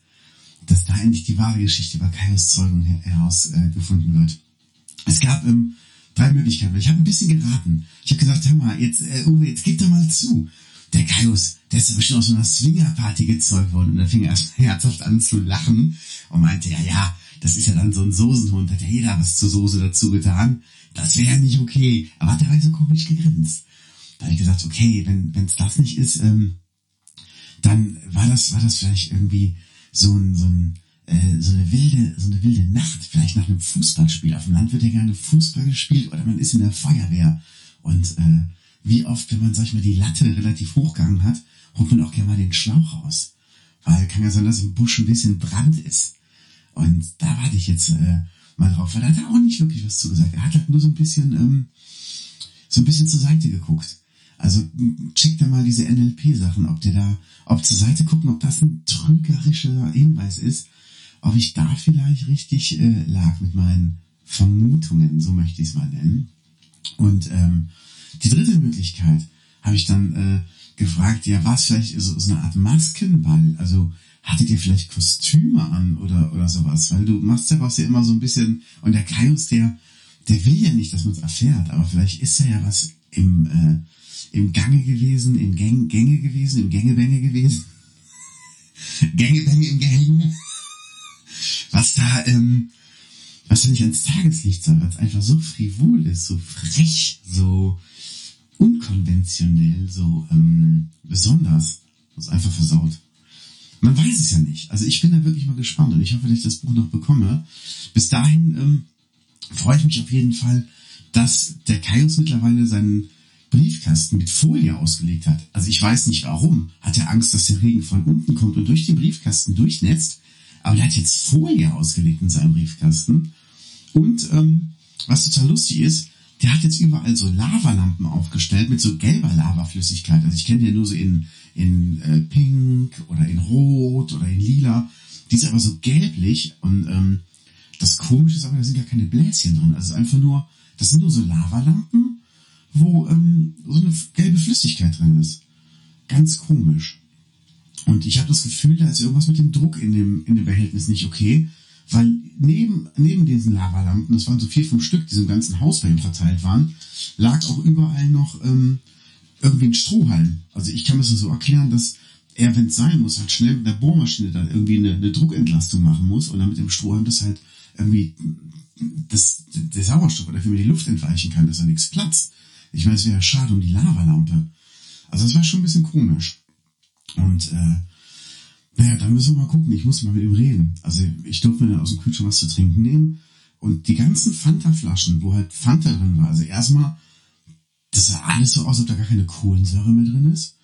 dass da endlich die wahre Geschichte über Kaios Zeugung herausgefunden äh, wird. Es gab ähm, drei Möglichkeiten. Ich habe ein bisschen geraten. Ich habe gesagt, hör mal, jetzt, äh, Uwe, jetzt gib doch mal zu. Der Kaius, der ist ja bestimmt aus so einer Swingerparty gezeugt worden. Und dann fing er erst herzhaft an zu lachen und meinte, ja, ja, das ist ja dann so ein Soßenhund, hat ja jeder was zur Soße dazu getan. Das wäre ja nicht okay. Aber hat dabei so komisch gegrinst. Da habe ich gesagt, okay, wenn es das nicht ist, ähm, dann war das, war das vielleicht irgendwie so ein, so ein äh, so eine wilde, so eine wilde Nacht, vielleicht nach einem Fußballspiel. Auf dem Land wird ja gerne Fußball gespielt oder man ist in der Feuerwehr. Und äh, wie oft, wenn man, sag ich mal, die Latte relativ hochgegangen hat, holt man auch gerne mal den Schlauch raus. Weil kann ja sein, dass im Busch ein bisschen Brand ist. Und da warte ich jetzt äh, mal drauf, weil er hat auch nicht wirklich was zugesagt. Er hat halt nur so ein bisschen, ähm, so ein bisschen zur Seite geguckt. Also check da mal diese NLP-Sachen, ob der da, ob zur Seite gucken, ob das ein trügerischer Hinweis ist, ob ich da vielleicht richtig äh, lag mit meinen Vermutungen, so möchte ich es mal nennen. Und ähm, die dritte Möglichkeit habe ich dann äh, gefragt, ja, war es vielleicht so, so eine Art Maskenball? Also hattet ihr vielleicht Kostüme an oder, oder sowas? Weil du machst daraus ja immer so ein bisschen, und der Kaius, der, der will ja nicht, dass man es erfährt, aber vielleicht ist da ja was im, äh, im Gange gewesen, im Gang, Gänge gewesen, im Gängebänge gewesen. Gängebänge im Gänge. Was da, ähm, was da nicht ans Tageslicht soll, es einfach so frivol ist, so frech, so unkonventionell, so ähm, besonders. Ist einfach versaut. man weiß es ja nicht. Also ich bin da wirklich mal gespannt und ich hoffe, dass ich das Buch noch bekomme. Bis dahin ähm, freue ich mich auf jeden Fall, dass der Kaius mittlerweile seinen Briefkasten mit Folie ausgelegt hat. Also ich weiß nicht warum. Hat er Angst, dass der Regen von unten kommt und durch den Briefkasten durchnetzt? Aber der hat jetzt Folie ausgelegt in seinem Briefkasten. Und ähm, was total lustig ist, der hat jetzt überall so Lavalampen aufgestellt mit so gelber Lavaflüssigkeit. Also ich kenne ja nur so in, in äh, Pink oder in Rot oder in Lila. Die ist aber so gelblich und ähm, das Komische ist aber, da sind gar keine Bläschen drin. Also es ist einfach nur, das sind nur so Lavalampen, wo ähm, so eine gelbe Flüssigkeit drin ist. Ganz komisch. Und ich habe das Gefühl, da ist irgendwas mit dem Druck in dem, in dem Behältnis nicht okay. Weil neben, neben diesen Lavalampen, das waren so vier, fünf Stück, die so im ganzen Haus bei ihm verteilt waren, lag auch überall noch ähm, irgendwie ein Strohhalm. Also ich kann mir das so erklären, dass er, wenn es sein muss, halt schnell mit der Bohrmaschine da irgendwie eine, eine Druckentlastung machen muss und dann mit dem Strohhalm das halt irgendwie das, der Sauerstoff oder für mir die Luft entweichen kann, dass da nichts platzt. Ich meine, es wäre schade um die Lavalampe. Also das war schon ein bisschen komisch. Und äh, naja, dann müssen wir mal gucken. Ich muss mal mit ihm reden. Also ich durfte mir dann aus dem Kühlschrank was zu trinken nehmen. Und die ganzen Fanta-Flaschen, wo halt Fanta drin war, also erstmal, das sah alles so aus, als ob da gar keine Kohlensäure mehr drin ist.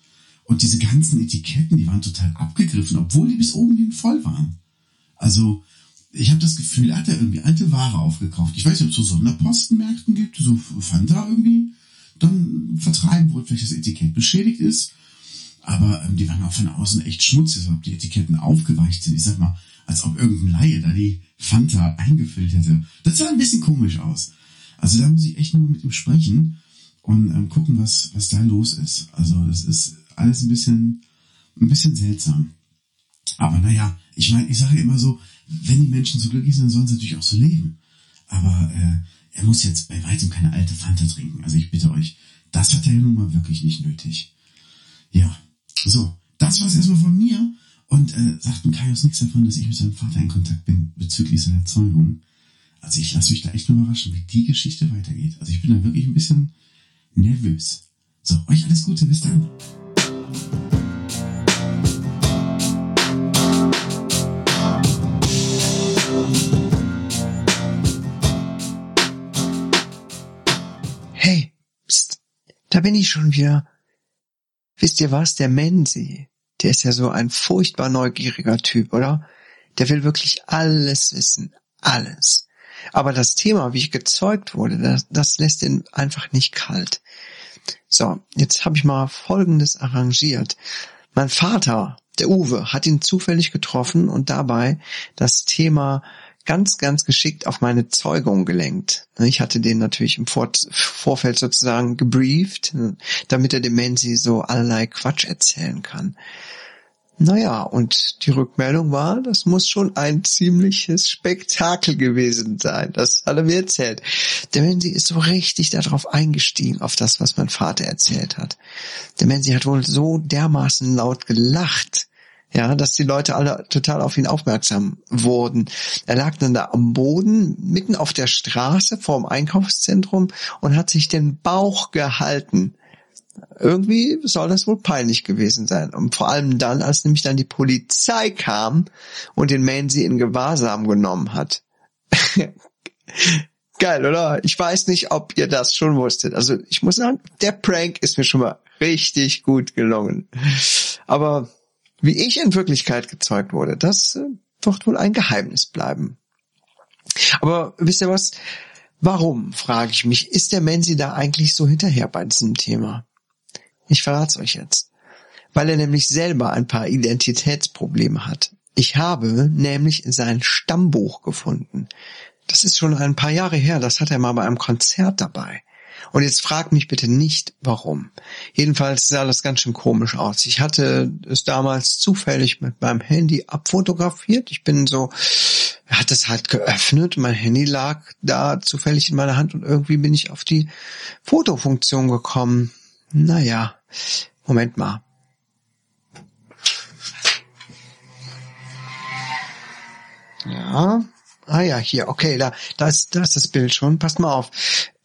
Und diese ganzen Etiketten, die waren total abgegriffen, obwohl die bis oben hin voll waren. Also, ich habe das Gefühl, er hat da irgendwie alte Ware aufgekauft. Ich weiß nicht, ob es so Sonderpostenmärkten gibt, so Fanta irgendwie dann vertreiben, wo vielleicht das Etikett beschädigt ist. Aber ähm, die waren auch von außen echt schmutzig, als ob die Etiketten aufgeweicht sind. Ich sag mal, als ob irgendein Laie da die Fanta eingefüllt hätte. Das sah ein bisschen komisch aus. Also da muss ich echt nur mit ihm sprechen und ähm, gucken, was, was da los ist. Also das ist alles ein bisschen, ein bisschen seltsam. Aber naja, ich meine, ich sage immer so, wenn die Menschen so glücklich sind, sollen sie natürlich auch so leben. Aber äh, er muss jetzt bei weitem keine alte Fanta trinken. Also ich bitte euch, das hat er nun mal wirklich nicht nötig. Ja, so, das war's erstmal von mir. Und äh, sagt mir Kaius nichts davon, dass ich mit seinem Vater in Kontakt bin bezüglich seiner Zeugung. Also ich lasse mich da echt nur überraschen, wie die Geschichte weitergeht. Also ich bin da wirklich ein bisschen nervös. So, euch alles Gute, bis dann. Da bin ich schon wieder. Wisst ihr was? Der Menzi, der ist ja so ein furchtbar neugieriger Typ, oder? Der will wirklich alles wissen. Alles. Aber das Thema, wie ich gezeugt wurde, das, das lässt ihn einfach nicht kalt. So, jetzt habe ich mal Folgendes arrangiert. Mein Vater, der Uwe, hat ihn zufällig getroffen und dabei das Thema ganz, ganz geschickt auf meine Zeugung gelenkt. Ich hatte den natürlich im Vor Vorfeld sozusagen gebrieft, damit er dem Menzi so allerlei Quatsch erzählen kann. Naja, und die Rückmeldung war, das muss schon ein ziemliches Spektakel gewesen sein. Das hat er mir erzählt. Der Menzi ist so richtig darauf eingestiegen, auf das, was mein Vater erzählt hat. Der Menzi hat wohl so dermaßen laut gelacht, ja, dass die Leute alle total auf ihn aufmerksam wurden. Er lag dann da am Boden, mitten auf der Straße vorm Einkaufszentrum und hat sich den Bauch gehalten. Irgendwie soll das wohl peinlich gewesen sein. Und vor allem dann, als nämlich dann die Polizei kam und den Mansi in Gewahrsam genommen hat. Geil, oder? Ich weiß nicht, ob ihr das schon wusstet. Also ich muss sagen, der Prank ist mir schon mal richtig gut gelungen. Aber wie ich in Wirklichkeit gezeugt wurde, das äh, wird wohl ein Geheimnis bleiben. Aber wisst ihr was? Warum, frage ich mich, ist der Menzi da eigentlich so hinterher bei diesem Thema? Ich verrate euch jetzt. Weil er nämlich selber ein paar Identitätsprobleme hat. Ich habe nämlich sein Stammbuch gefunden. Das ist schon ein paar Jahre her, das hat er mal bei einem Konzert dabei. Und jetzt frag mich bitte nicht, warum. Jedenfalls sah das ganz schön komisch aus. Ich hatte es damals zufällig mit meinem Handy abfotografiert. Ich bin so, hat es halt geöffnet. Mein Handy lag da zufällig in meiner Hand und irgendwie bin ich auf die Fotofunktion gekommen. Naja, Moment mal. Ja, ah ja, hier, okay, da, da ist, da ist das Bild schon. Passt mal auf.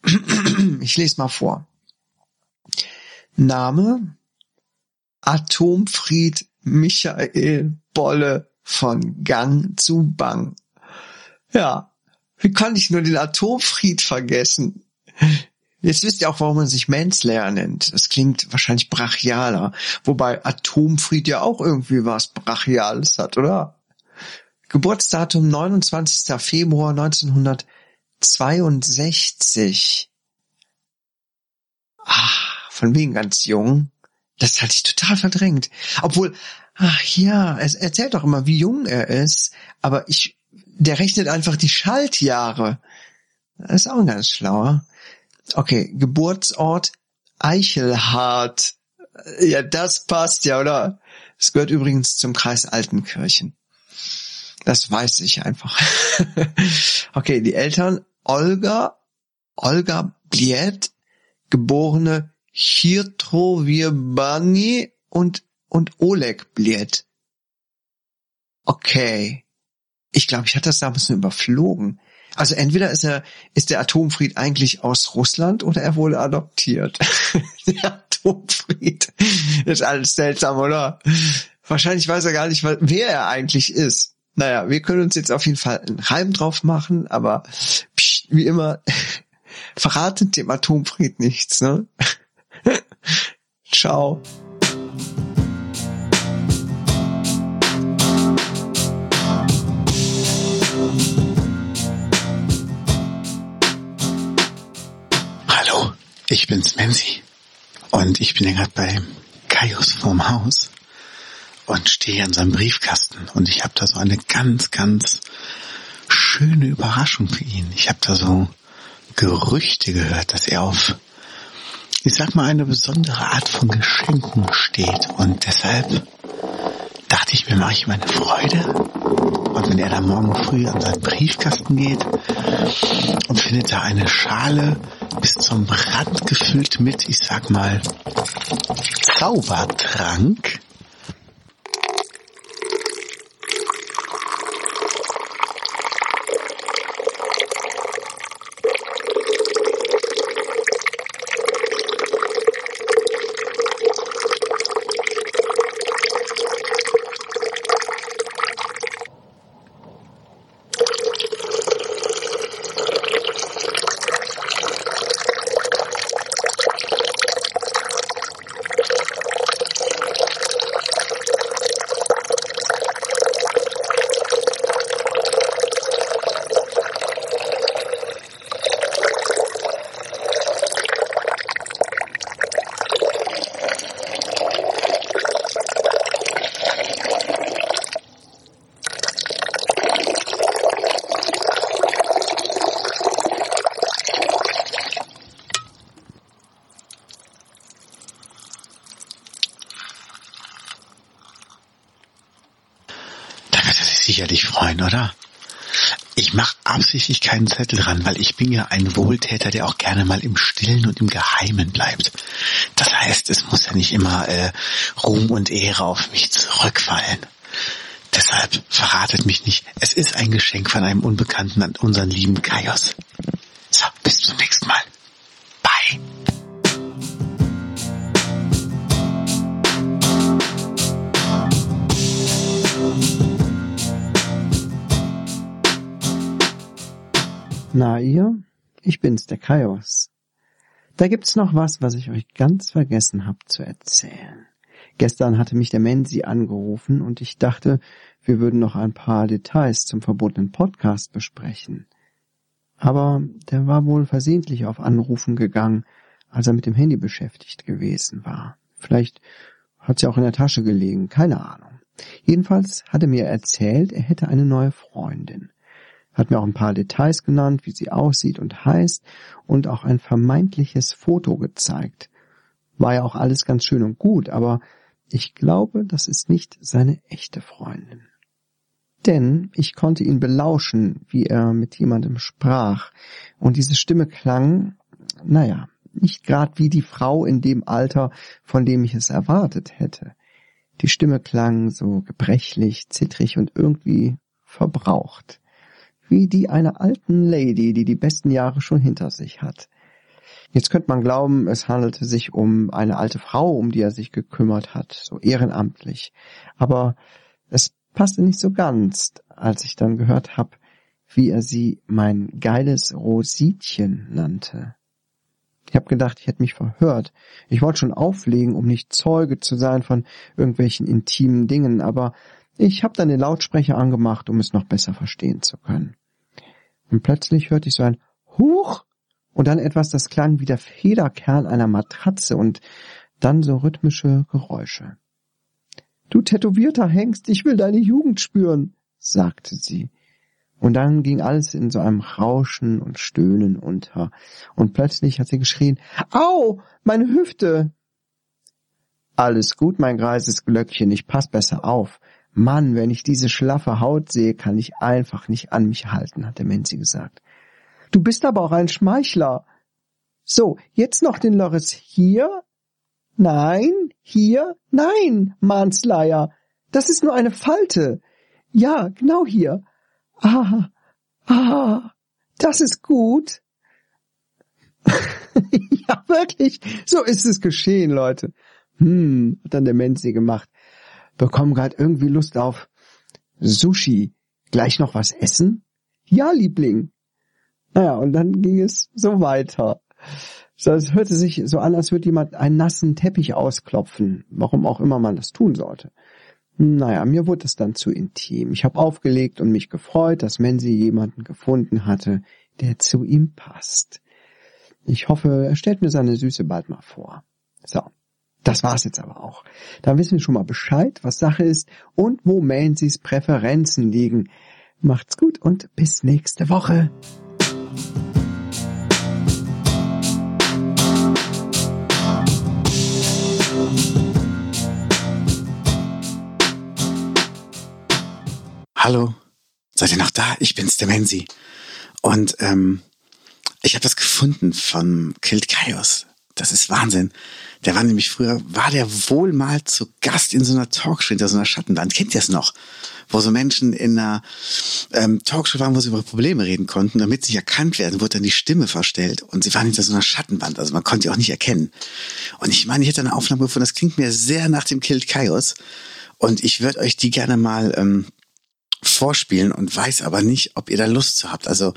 Ich lese mal vor. Name Atomfried Michael Bolle von Gang zu Bang. Ja, wie kann ich nur den Atomfried vergessen? Jetzt wisst ihr auch, warum man sich Manslayer nennt. Das klingt wahrscheinlich brachialer. Wobei Atomfried ja auch irgendwie was Brachiales hat, oder? Geburtsdatum 29. Februar 1962. Ah, von wegen ganz jung. Das hatte ich total verdrängt. Obwohl, ach ja, er erzählt doch immer, wie jung er ist. Aber ich, der rechnet einfach die Schaltjahre. Das ist auch ein ganz schlauer. Okay, Geburtsort Eichelhardt. Ja, das passt ja, oder? Es gehört übrigens zum Kreis Altenkirchen. Das weiß ich einfach. okay, die Eltern Olga, Olga Bliet, geborene Chirtrowirbani und, und Oleg Bliet. Okay. Ich glaube, ich hatte das damals nur überflogen. Also entweder ist er, ist der Atomfried eigentlich aus Russland oder er wurde adoptiert. der Atomfried. ist alles seltsam, oder? Wahrscheinlich weiß er gar nicht, wer er eigentlich ist. Naja, wir können uns jetzt auf jeden Fall einen Reim drauf machen, aber psch, wie immer, verratet dem Atomfried nichts, ne? Ciao. Hallo, ich bin's Menzi. Und ich bin ja gerade bei Kaius vorm Haus und stehe an seinem Briefkasten und ich habe da so eine ganz, ganz schöne Überraschung für ihn. Ich habe da so Gerüchte gehört, dass er auf, ich sag mal, eine besondere Art von Geschenken steht und deshalb dachte ich mir, mache ich ihm eine Freude. Und wenn er dann morgen früh an seinen Briefkasten geht und findet da eine Schale bis zum Rand gefüllt mit, ich sag mal, Zaubertrank, Da wird er sich sicherlich freuen, oder? Ich mache keinen Zettel dran, weil ich bin ja ein Wohltäter, der auch gerne mal im Stillen und im Geheimen bleibt. Das heißt, es muss ja nicht immer äh, Ruhm und Ehre auf mich zurückfallen. Deshalb verratet mich nicht. Es ist ein Geschenk von einem Unbekannten an unseren lieben Kaios. So, bis zum nächsten Mal. Bye. Na ihr? Ich bin's, der Kaios. Da gibt's noch was, was ich euch ganz vergessen hab zu erzählen. Gestern hatte mich der Menzi angerufen und ich dachte, wir würden noch ein paar Details zum verbotenen Podcast besprechen. Aber der war wohl versehentlich auf Anrufen gegangen, als er mit dem Handy beschäftigt gewesen war. Vielleicht hat sie auch in der Tasche gelegen, keine Ahnung. Jedenfalls hat er mir erzählt, er hätte eine neue Freundin hat mir auch ein paar Details genannt, wie sie aussieht und heißt und auch ein vermeintliches Foto gezeigt. War ja auch alles ganz schön und gut, aber ich glaube, das ist nicht seine echte Freundin. Denn ich konnte ihn belauschen, wie er mit jemandem sprach, und diese Stimme klang, naja, nicht grad wie die Frau in dem Alter, von dem ich es erwartet hätte. Die Stimme klang so gebrechlich, zittrig und irgendwie verbraucht wie die einer alten Lady, die die besten Jahre schon hinter sich hat. Jetzt könnte man glauben, es handelte sich um eine alte Frau, um die er sich gekümmert hat, so ehrenamtlich. Aber es passte nicht so ganz, als ich dann gehört hab, wie er sie mein geiles Rositchen nannte. Ich hab gedacht, ich hätte mich verhört. Ich wollte schon auflegen, um nicht Zeuge zu sein von irgendwelchen intimen Dingen, aber ich hab dann den Lautsprecher angemacht, um es noch besser verstehen zu können. Und plötzlich hörte ich so ein Huch und dann etwas, das klang wie der Federkern einer Matratze und dann so rhythmische Geräusche. Du tätowierter Hengst, ich will deine Jugend spüren, sagte sie. Und dann ging alles in so einem Rauschen und Stöhnen unter. Und plötzlich hat sie geschrien, Au, meine Hüfte! Alles gut, mein greises Glöckchen, ich pass besser auf. Mann, wenn ich diese schlaffe Haut sehe, kann ich einfach nicht an mich halten, hat der Menzi gesagt. Du bist aber auch ein Schmeichler. So, jetzt noch den Loris hier. Nein, hier, nein, Mansleier. Das ist nur eine Falte. Ja, genau hier. Ah, ah, das ist gut. ja, wirklich. So ist es geschehen, Leute. Hm, hat dann der Menzi gemacht. Bekommen gerade irgendwie Lust auf Sushi. Gleich noch was essen? Ja, Liebling. Naja, und dann ging es so weiter. So, es hörte sich so an, als würde jemand einen nassen Teppich ausklopfen, warum auch immer man das tun sollte. Naja, mir wurde es dann zu intim. Ich habe aufgelegt und mich gefreut, dass Menzi jemanden gefunden hatte, der zu ihm passt. Ich hoffe, er stellt mir seine Süße bald mal vor. So, das war's jetzt aber auch. Dann wissen wir schon mal Bescheid, was Sache ist und wo Menzis Präferenzen liegen. Macht's gut und bis nächste Woche. Hallo, seid ihr noch da? Ich bin's, der Menzi. Und ähm, ich habe das gefunden von Killed Chaos. Das ist Wahnsinn. Der war nämlich früher, war der wohl mal zu Gast in so einer Talkshow, hinter so einer Schattenwand. Kennt ihr es noch? Wo so Menschen in einer ähm, Talkshow waren, wo sie über Probleme reden konnten. Damit sie erkannt werden, wurde dann die Stimme verstellt. Und sie waren hinter so einer Schattenwand. Also man konnte sie auch nicht erkennen. Und ich meine, ich hätte eine Aufnahme gefunden, das klingt mir sehr nach dem Killed Chaos. Und ich würde euch die gerne mal ähm, vorspielen und weiß aber nicht, ob ihr da Lust zu habt. Also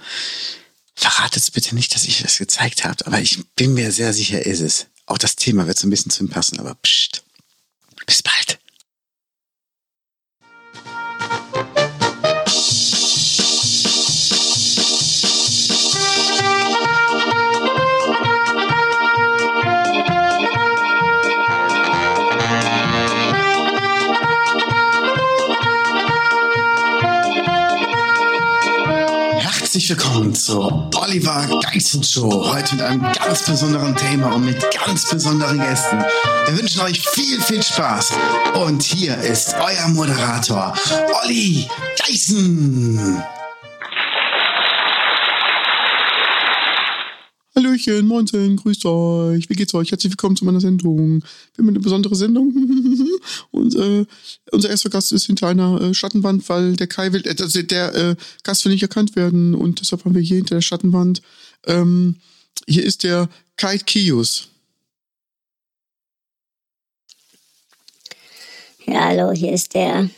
verratet bitte nicht, dass ich das gezeigt habt, aber ich bin mir sehr sicher, ist es. Auch das Thema wird so ein bisschen zu ihm passen, aber pst. Bis bald. Herzlich willkommen zur Oliver Geissen Show. Heute mit einem ganz besonderen Thema und mit ganz besonderen Gästen. Wir wünschen euch viel, viel Spaß. Und hier ist euer Moderator, Olli Geissen. Hallöchen, moinsen, grüßt euch. Wie geht's euch? Herzlich willkommen zu meiner Sendung. Wir haben eine besondere Sendung. Und äh, unser erster Gast ist hinter einer äh, Schattenwand, weil der Kai will, äh, also der äh, Gast will nicht erkannt werden. Und deshalb haben wir hier hinter der Schattenwand. Ähm, hier ist der Kai Kius. Ja, hallo, hier ist der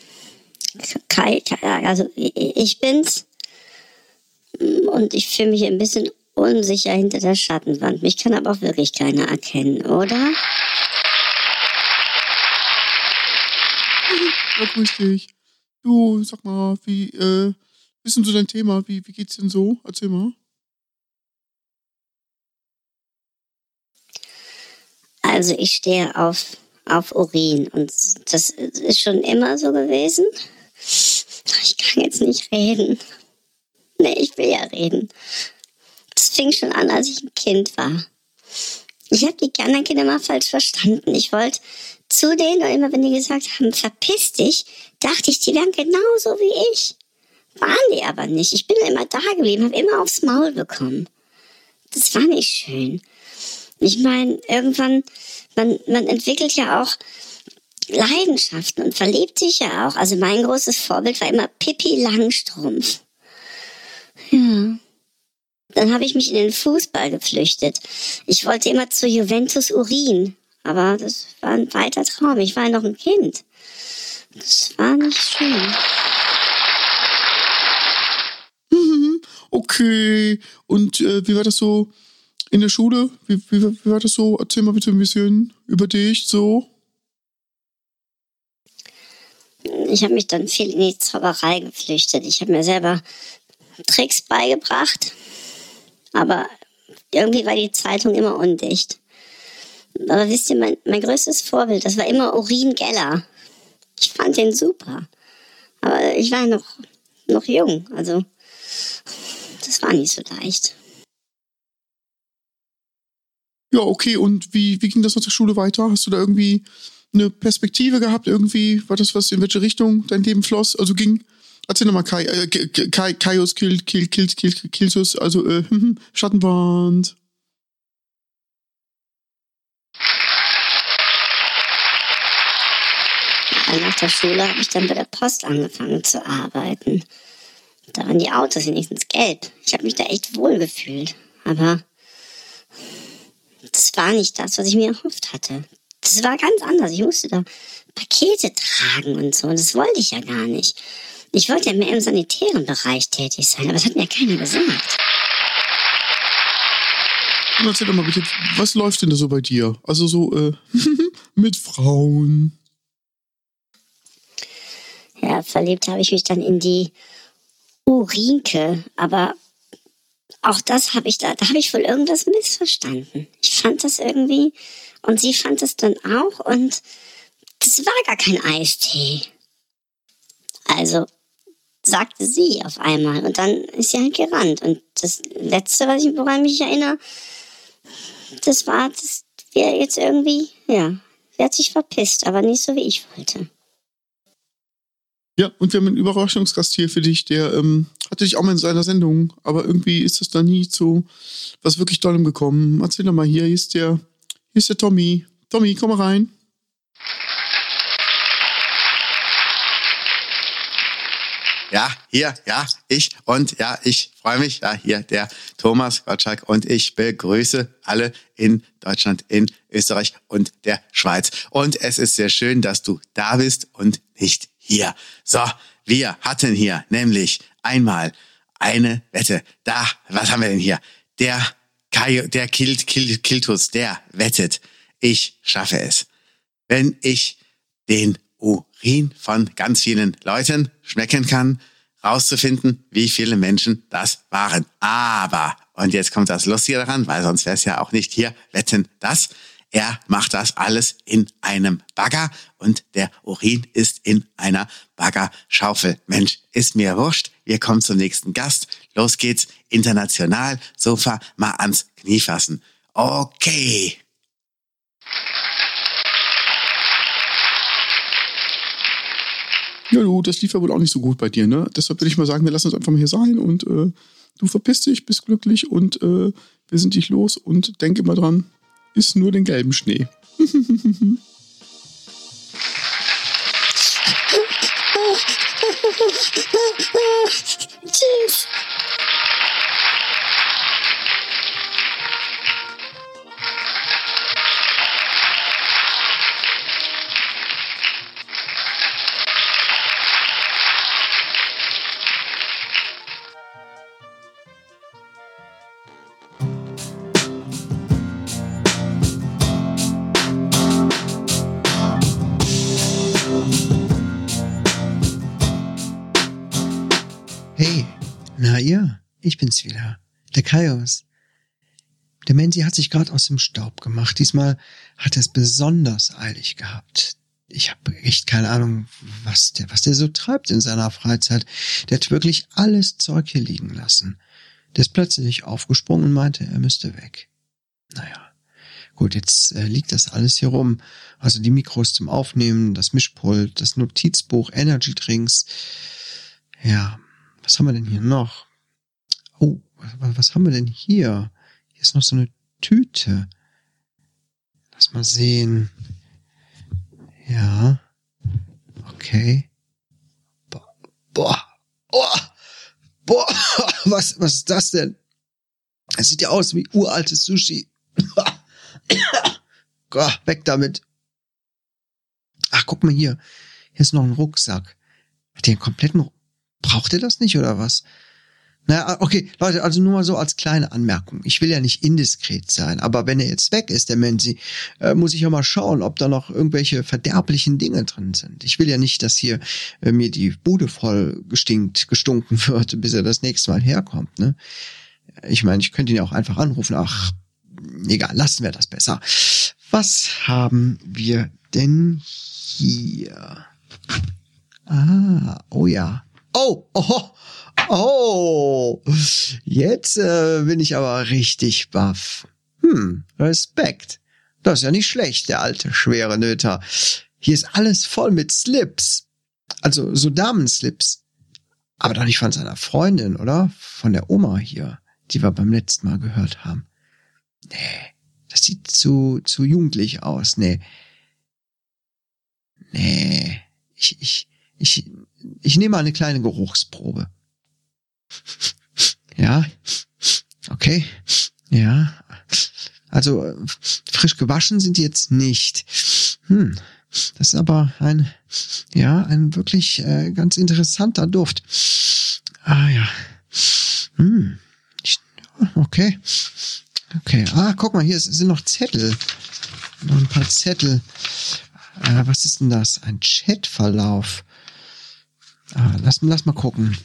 Kai. Also ich bin's. Und ich fühle mich ein bisschen unsicher hinter der Schattenwand. Mich kann aber auch wirklich keiner erkennen, oder? Ja, grüß dich. Du, sag mal, wie, äh, wissen du dein Thema? Wie, wie geht's denn so? Erzähl mal. Also ich stehe auf, auf Urin und das ist schon immer so gewesen. Ich kann jetzt nicht reden. Nee, ich will ja reden. Das fing schon an, als ich ein Kind war. Ich habe die anderen Kinder mal falsch verstanden. Ich wollte zu denen und immer wenn die gesagt haben, verpiss dich, dachte ich, die wären genauso wie ich. Waren die aber nicht. Ich bin immer da geblieben, habe immer aufs Maul bekommen. Das war nicht schön. Ich meine, irgendwann, man, man entwickelt ja auch Leidenschaften und verliebt sich ja auch. Also mein großes Vorbild war immer Pippi Langstrumpf. Ja. Dann habe ich mich in den Fußball geflüchtet. Ich wollte immer zu Juventus Urin, aber das war ein weiter Traum. Ich war noch ein Kind. Das war nicht schön. Okay. Und äh, wie war das so in der Schule? Wie, wie, wie war das so? Erzähl mal bitte ein bisschen über dich so. Ich habe mich dann viel in die Zauberei geflüchtet. Ich habe mir selber Tricks beigebracht, aber irgendwie war die Zeitung immer undicht. Aber wisst ihr, mein, mein größtes Vorbild, das war immer Urin Geller. Ich fand den super. Aber ich war noch, noch jung, also das war nicht so leicht. Ja, okay. Und wie, wie ging das nach der Schule weiter? Hast du da irgendwie eine Perspektive gehabt? Irgendwie war das was, in welche Richtung dein Leben floss? Also ging, erzähl nochmal Kai, äh, Kai, Kaios Kill, Kill, Kill, Kill, Killsus, also äh, Schattenwand. Aber nach der Schule habe ich dann bei der Post angefangen zu arbeiten. Da waren die Autos wenigstens gelb. Ich habe mich da echt wohl gefühlt. Aber das war nicht das, was ich mir erhofft hatte. Das war ganz anders. Ich musste da Pakete tragen und so. Das wollte ich ja gar nicht. Ich wollte ja mehr im sanitären Bereich tätig sein, aber das hat mir keiner gesagt. Und erzähl doch mal bitte, was läuft denn da so bei dir? Also so äh, mit Frauen. Ja, verliebt habe ich mich dann in die Urinke, aber auch das habe ich da, da habe ich wohl irgendwas missverstanden. Ich fand das irgendwie und sie fand es dann auch und das war gar kein Eistee. Also sagte sie auf einmal und dann ist sie halt gerannt und das letzte, was ich woran mich erinnere, das war, dass wir jetzt irgendwie, ja, sie hat sich verpisst, aber nicht so wie ich wollte. Ja, und wir haben einen Überraschungsgast hier für dich, der ähm, hatte dich auch mal in seiner Sendung, aber irgendwie ist es da nie zu was wirklich Tollem gekommen. Erzähl doch mal hier, hier ist der, hier ist der Tommy. Tommy, komm mal rein. Ja, hier, ja, ich und ja, ich freue mich. Ja, hier der Thomas Gottschalk und ich begrüße alle in Deutschland, in Österreich und der Schweiz. Und es ist sehr schön, dass du da bist und nicht hier. So, wir hatten hier nämlich einmal eine Wette. Da, was haben wir denn hier? Der Kai, der Kilt, Kilt, Kiltus, der wettet, ich schaffe es. Wenn ich den Urin von ganz vielen Leuten schmecken kann, rauszufinden, wie viele Menschen das waren. Aber, und jetzt kommt das Lustige daran, weil sonst wäre es ja auch nicht hier, wetten das. Er macht das alles in einem Bagger und der Urin ist in einer Baggerschaufel. Mensch, ist mir wurscht. Wir kommen zum nächsten Gast. Los geht's. International. Sofa mal ans Knie fassen. Okay. Ja, du, das lief ja wohl auch nicht so gut bei dir, ne? Deshalb würde ich mal sagen, wir lassen uns einfach mal hier sein und äh, du verpisst dich, bist glücklich und äh, wir sind dich los und denke mal dran, ist nur den gelben Schnee. Tschüss. Ich bin's wieder, der Kaios. Der Menzi hat sich gerade aus dem Staub gemacht. Diesmal hat er es besonders eilig gehabt. Ich habe echt keine Ahnung, was der, was der so treibt in seiner Freizeit. Der hat wirklich alles Zeug hier liegen lassen. Der ist plötzlich aufgesprungen und meinte, er müsste weg. Naja, gut, jetzt äh, liegt das alles hier rum. Also die Mikros zum Aufnehmen, das Mischpult, das Notizbuch, Energy Drinks. Ja, was haben wir denn hier noch? Oh, was, was haben wir denn hier? Hier ist noch so eine Tüte. Lass mal sehen. Ja. Okay. Boah. Boah. Oh. Boah. Was, was ist das denn? Das sieht ja aus wie uraltes Sushi. Gott, weg damit. Ach, guck mal hier. hier ist noch ein Rucksack. Hat der kompletten, braucht er das nicht oder was? Na, okay, Leute, also nur mal so als kleine Anmerkung. Ich will ja nicht indiskret sein, aber wenn er jetzt weg ist, der Menzi, äh, muss ich ja mal schauen, ob da noch irgendwelche verderblichen Dinge drin sind. Ich will ja nicht, dass hier äh, mir die Bude voll gestinkt, gestunken wird, bis er das nächste Mal herkommt, ne? Ich meine, ich könnte ihn ja auch einfach anrufen. Ach, egal, lassen wir das besser. Was haben wir denn hier? Ah, oh ja. Oh, oh, oh. Jetzt äh, bin ich aber richtig baff. Hm, Respekt. Das ist ja nicht schlecht, der alte schwere Nöter. Hier ist alles voll mit Slips. Also so Damenslips. Aber doch nicht von seiner Freundin, oder? Von der Oma hier, die wir beim letzten Mal gehört haben. Nee, das sieht zu, zu jugendlich aus. Nee. Nee. Ich, ich, ich, ich nehme mal eine kleine Geruchsprobe. Ja. Okay. Ja. Also, äh, frisch gewaschen sind die jetzt nicht. Hm. Das ist aber ein, ja, ein wirklich äh, ganz interessanter Duft. Ah ja. Hm. Okay. Okay. Ah, guck mal, hier sind noch Zettel. Noch ein paar Zettel. Äh, was ist denn das? Ein Chatverlauf. Ah, lass, lass mal gucken.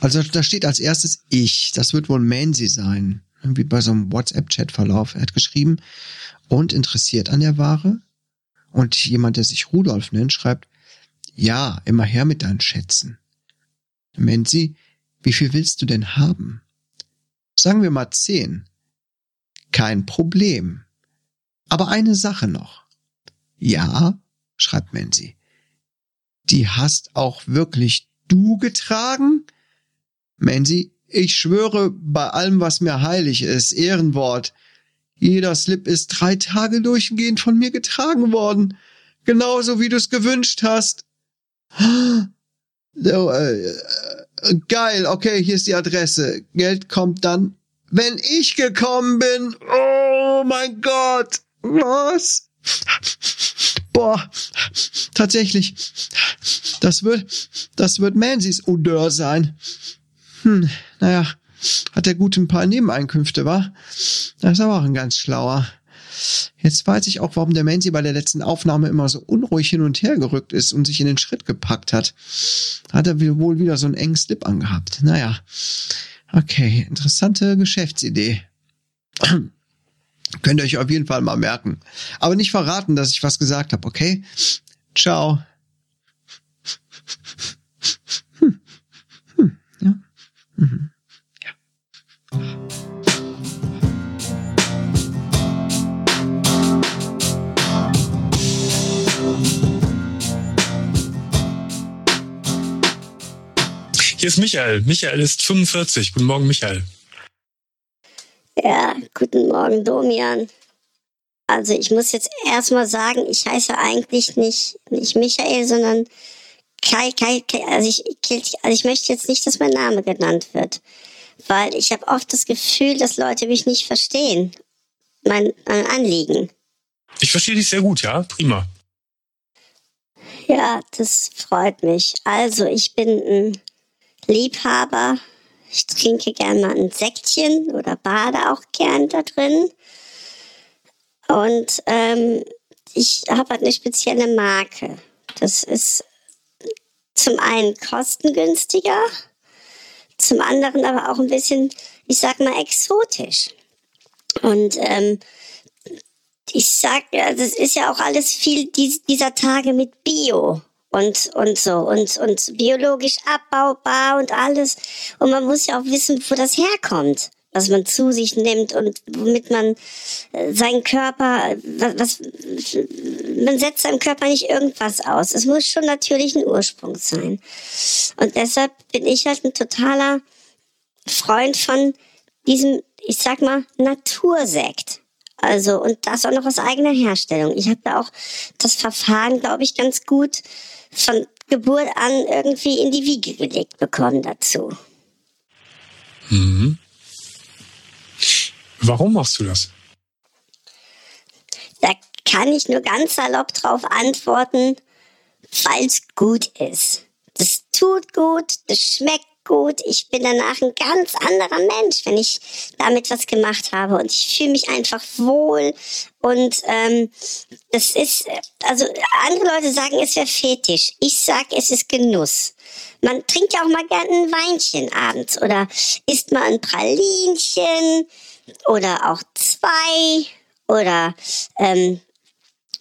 Also da steht als erstes ich. Das wird wohl Mansi sein. Irgendwie bei so einem WhatsApp-Chat-Verlauf. Er hat geschrieben und interessiert an der Ware. Und jemand, der sich Rudolf nennt, schreibt, ja, immer her mit deinen Schätzen. Mansi, wie viel willst du denn haben? Sagen wir mal zehn. Kein Problem. Aber eine Sache noch. Ja, schreibt Mansi. Die hast auch wirklich du getragen? Mansi, ich schwöre bei allem, was mir heilig ist, Ehrenwort. Jeder Slip ist drei Tage durchgehend von mir getragen worden. Genauso wie du es gewünscht hast. So, äh, äh, geil, okay, hier ist die Adresse. Geld kommt dann, wenn ich gekommen bin. Oh mein Gott. Was? Boah, tatsächlich. Das wird, das wird Mansis Odeur sein. Hm, naja, hat der gut ein paar Nebeneinkünfte, wa? Das ist aber auch ein ganz schlauer. Jetzt weiß ich auch, warum der Mansi bei der letzten Aufnahme immer so unruhig hin und her gerückt ist und sich in den Schritt gepackt hat. Hat er wohl wieder so einen engen Slip angehabt. Naja. Okay, interessante Geschäftsidee. Könnt ihr euch auf jeden Fall mal merken. Aber nicht verraten, dass ich was gesagt habe, okay? Ciao. Hm. Hm. Ja. Mhm. Hier ist Michael. Michael ist 45. Guten Morgen, Michael. Ja, guten Morgen, Domian. Also ich muss jetzt erstmal sagen, ich heiße eigentlich nicht, nicht Michael, sondern Kai, Kai, Kai. Also ich, also ich möchte jetzt nicht, dass mein Name genannt wird. Weil ich habe oft das Gefühl, dass Leute mich nicht verstehen. Mein, mein Anliegen. Ich verstehe dich sehr gut, ja? Prima. Ja, das freut mich. Also ich bin ein Liebhaber. Ich trinke gern mal ein Säckchen oder bade auch gern da drin. Und ähm, ich habe halt eine spezielle Marke. Das ist zum einen kostengünstiger, zum anderen aber auch ein bisschen, ich sag mal, exotisch. Und ähm, ich sag, das ist ja auch alles viel dies, dieser Tage mit Bio und, und so und, und biologisch abbaubar und alles. Und man muss ja auch wissen, wo das herkommt, was man zu sich nimmt und womit man äh, seinen Körper, was, man setzt seinem Körper nicht irgendwas aus. Es muss schon natürlich ein Ursprung sein. Und deshalb bin ich halt ein totaler Freund von diesem, ich sag mal, Natursekt. Also, und das auch noch aus eigener Herstellung. Ich habe da auch das Verfahren, glaube ich, ganz gut von Geburt an irgendwie in die Wiege gelegt bekommen dazu. Mhm. Warum machst du das? Da kann ich nur ganz salopp drauf antworten, weil es gut ist. Das tut gut, das schmeckt gut. Ich bin danach ein ganz anderer Mensch, wenn ich damit was gemacht habe. Und ich fühle mich einfach wohl. Und ähm, das ist, also andere Leute sagen, es wäre Fetisch. Ich sag, es ist Genuss. Man trinkt ja auch mal gerne ein Weinchen abends oder isst mal ein Pralinchen oder auch zwei oder ähm,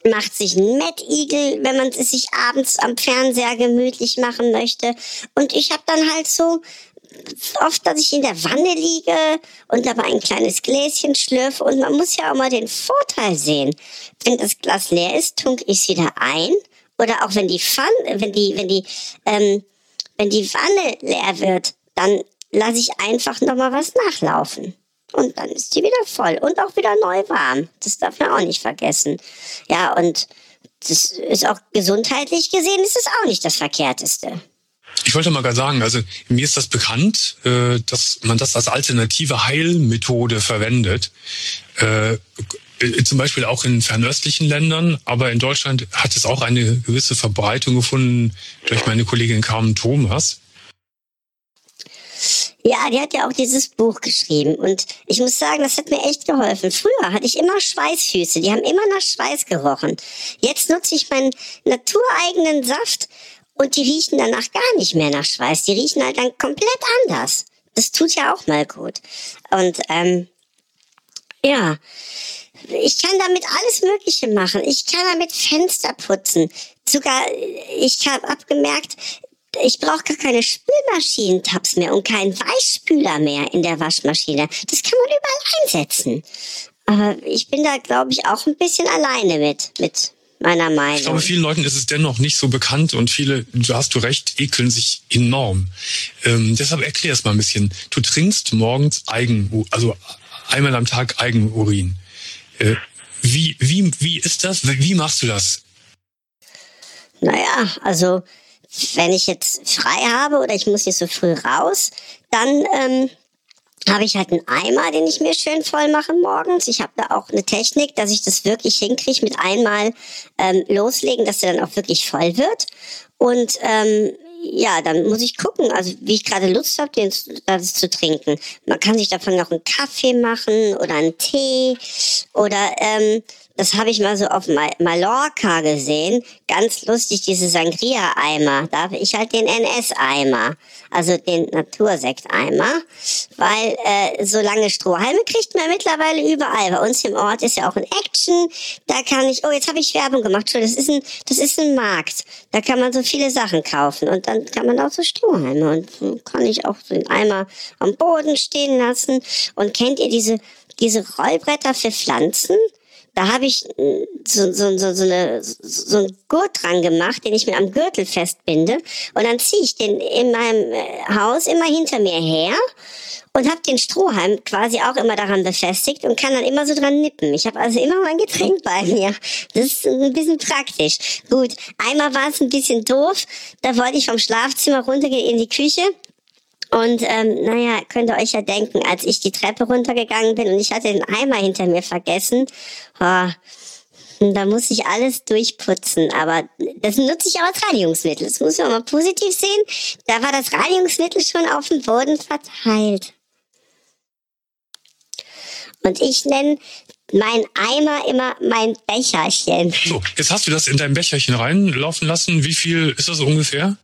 macht sich ein Mettigel, wenn man es sich abends am Fernseher gemütlich machen möchte. Und ich habe dann halt so oft, dass ich in der Wanne liege und dabei ein kleines Gläschen schlürfe. Und man muss ja auch mal den Vorteil sehen. Wenn das Glas leer ist, tunke ich es wieder ein. Oder auch wenn die Pfanne, wenn die, wenn die, ähm, wenn die Wanne leer wird, dann lasse ich einfach nochmal was nachlaufen und dann ist die wieder voll und auch wieder neu warm. Das darf man auch nicht vergessen. Ja, und das ist auch gesundheitlich gesehen, ist es auch nicht das Verkehrteste. Ich wollte mal gerade sagen, also mir ist das bekannt, äh, dass man das als alternative Heilmethode verwendet. Äh, zum Beispiel auch in fernöstlichen Ländern, aber in Deutschland hat es auch eine gewisse Verbreitung gefunden durch meine Kollegin Carmen Thomas. Ja, die hat ja auch dieses Buch geschrieben und ich muss sagen, das hat mir echt geholfen. Früher hatte ich immer Schweißfüße, die haben immer nach Schweiß gerochen. Jetzt nutze ich meinen natureigenen Saft und die riechen danach gar nicht mehr nach Schweiß. Die riechen halt dann komplett anders. Das tut ja auch mal gut. Und ähm, ja, ich kann damit alles Mögliche machen. Ich kann damit Fenster putzen. Sogar, ich habe abgemerkt, ich brauche gar keine Spülmaschinentabs mehr und keinen Weichspüler mehr in der Waschmaschine. Das kann man überall einsetzen. Aber ich bin da, glaube ich, auch ein bisschen alleine mit, mit meiner Meinung. Ich glaube, vielen Leuten ist es dennoch nicht so bekannt und viele, du hast du recht, ekeln sich enorm. Ähm, deshalb erklär es mal ein bisschen. Du trinkst morgens Eigen, also einmal am Tag Eigenurin. Äh, wie, wie, wie ist das? Wie machst du das? Naja, also wenn ich jetzt frei habe oder ich muss nicht so früh raus, dann ähm, habe ich halt einen Eimer, den ich mir schön voll mache morgens. Ich habe da auch eine Technik, dass ich das wirklich hinkriege mit einmal ähm, loslegen, dass der dann auch wirklich voll wird. Und ähm, ja, dann muss ich gucken, also wie ich gerade Lust habe, den das zu trinken. Man kann sich davon noch einen Kaffee machen oder einen Tee oder ähm, das habe ich mal so auf Mallorca gesehen. Ganz lustig, diese Sangria-Eimer. Da habe ich halt den NS-Eimer, also den Natursekt-Eimer. Weil äh, so lange Strohhalme kriegt man mittlerweile überall. Bei uns im Ort ist ja auch ein Action. Da kann ich, oh, jetzt habe ich Werbung gemacht. Das ist, ein, das ist ein Markt. Da kann man so viele Sachen kaufen. Und dann kann man auch so Strohhalme. Und kann ich auch den Eimer am Boden stehen lassen. Und kennt ihr diese, diese Rollbretter für Pflanzen? Da habe ich äh, so, so, so, so, eine, so einen Gurt dran gemacht, den ich mir am Gürtel festbinde. Und dann ziehe ich den in meinem äh, Haus immer hinter mir her und habe den Strohhalm quasi auch immer daran befestigt und kann dann immer so dran nippen. Ich habe also immer mein Getränk bei mir. Das ist ein bisschen praktisch. Gut, einmal war es ein bisschen doof. Da wollte ich vom Schlafzimmer runtergehen in die Küche und ähm, naja, könnt ihr euch ja denken, als ich die Treppe runtergegangen bin und ich hatte den Eimer hinter mir vergessen, oh, da muss ich alles durchputzen. Aber das nutze ich auch als Reinigungsmittel. Das muss man mal positiv sehen. Da war das Reinigungsmittel schon auf dem Boden verteilt. Und ich nenne mein Eimer immer mein Becherchen. So, jetzt hast du das in dein Becherchen reinlaufen lassen. Wie viel ist das ungefähr?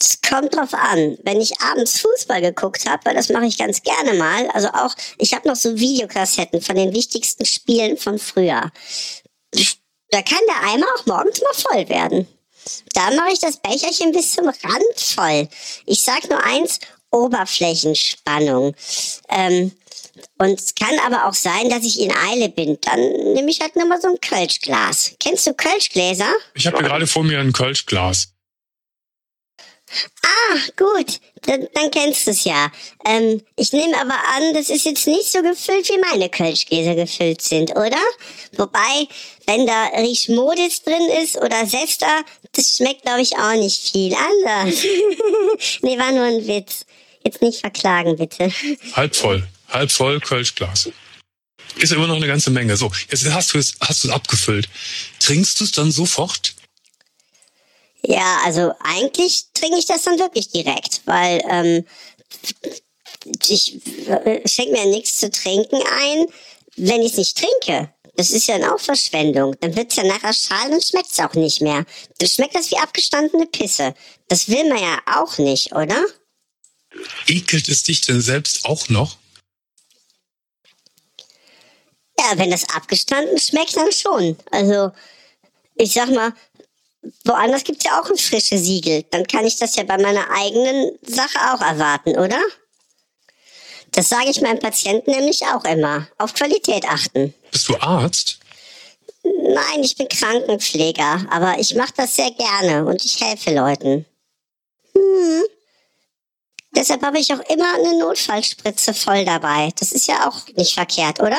Es kommt drauf an. Wenn ich abends Fußball geguckt habe, weil das mache ich ganz gerne mal, also auch, ich habe noch so Videokassetten von den wichtigsten Spielen von früher. Da kann der Eimer auch morgens mal voll werden. Da mache ich das Becherchen bis zum Rand voll. Ich sag nur eins, Oberflächenspannung. Ähm, und es kann aber auch sein, dass ich in Eile bin. Dann nehme ich halt nochmal so ein Kölschglas. Kennst du Kölschgläser? Ich habe gerade vor mir ein Kölschglas. Ah, gut, dann, dann kennst du es ja. Ähm, ich nehme aber an, das ist jetzt nicht so gefüllt, wie meine Kölschgläser gefüllt sind, oder? Wobei, wenn da Riechmodis drin ist oder Sester, das schmeckt, glaube ich, auch nicht viel anders. nee, war nur ein Witz. Jetzt nicht verklagen, bitte. Halb voll, halb voll Kölschglas. Ist immer noch eine ganze Menge. So, jetzt hast du es, hast du es abgefüllt. Trinkst du es dann sofort? Ja, also eigentlich trinke ich das dann wirklich direkt, weil ähm, ich äh, schenke mir nichts zu trinken ein, wenn ich es nicht trinke. Das ist ja dann auch Verschwendung. Dann wird's ja nachher schal und schmeckt's auch nicht mehr. Dann schmeckt das wie abgestandene Pisse. Das will man ja auch nicht, oder? Ekelt es dich denn selbst auch noch? Ja, wenn das abgestanden schmeckt, dann schon. Also, ich sag mal, woanders gibt's ja auch ein frisches Siegel. Dann kann ich das ja bei meiner eigenen Sache auch erwarten, oder? Das sage ich meinen Patienten nämlich auch immer. Auf Qualität achten. Bist du Arzt? Nein, ich bin Krankenpfleger, aber ich mache das sehr gerne und ich helfe Leuten. Hm. Deshalb habe ich auch immer eine Notfallspritze voll dabei. Das ist ja auch nicht verkehrt, oder?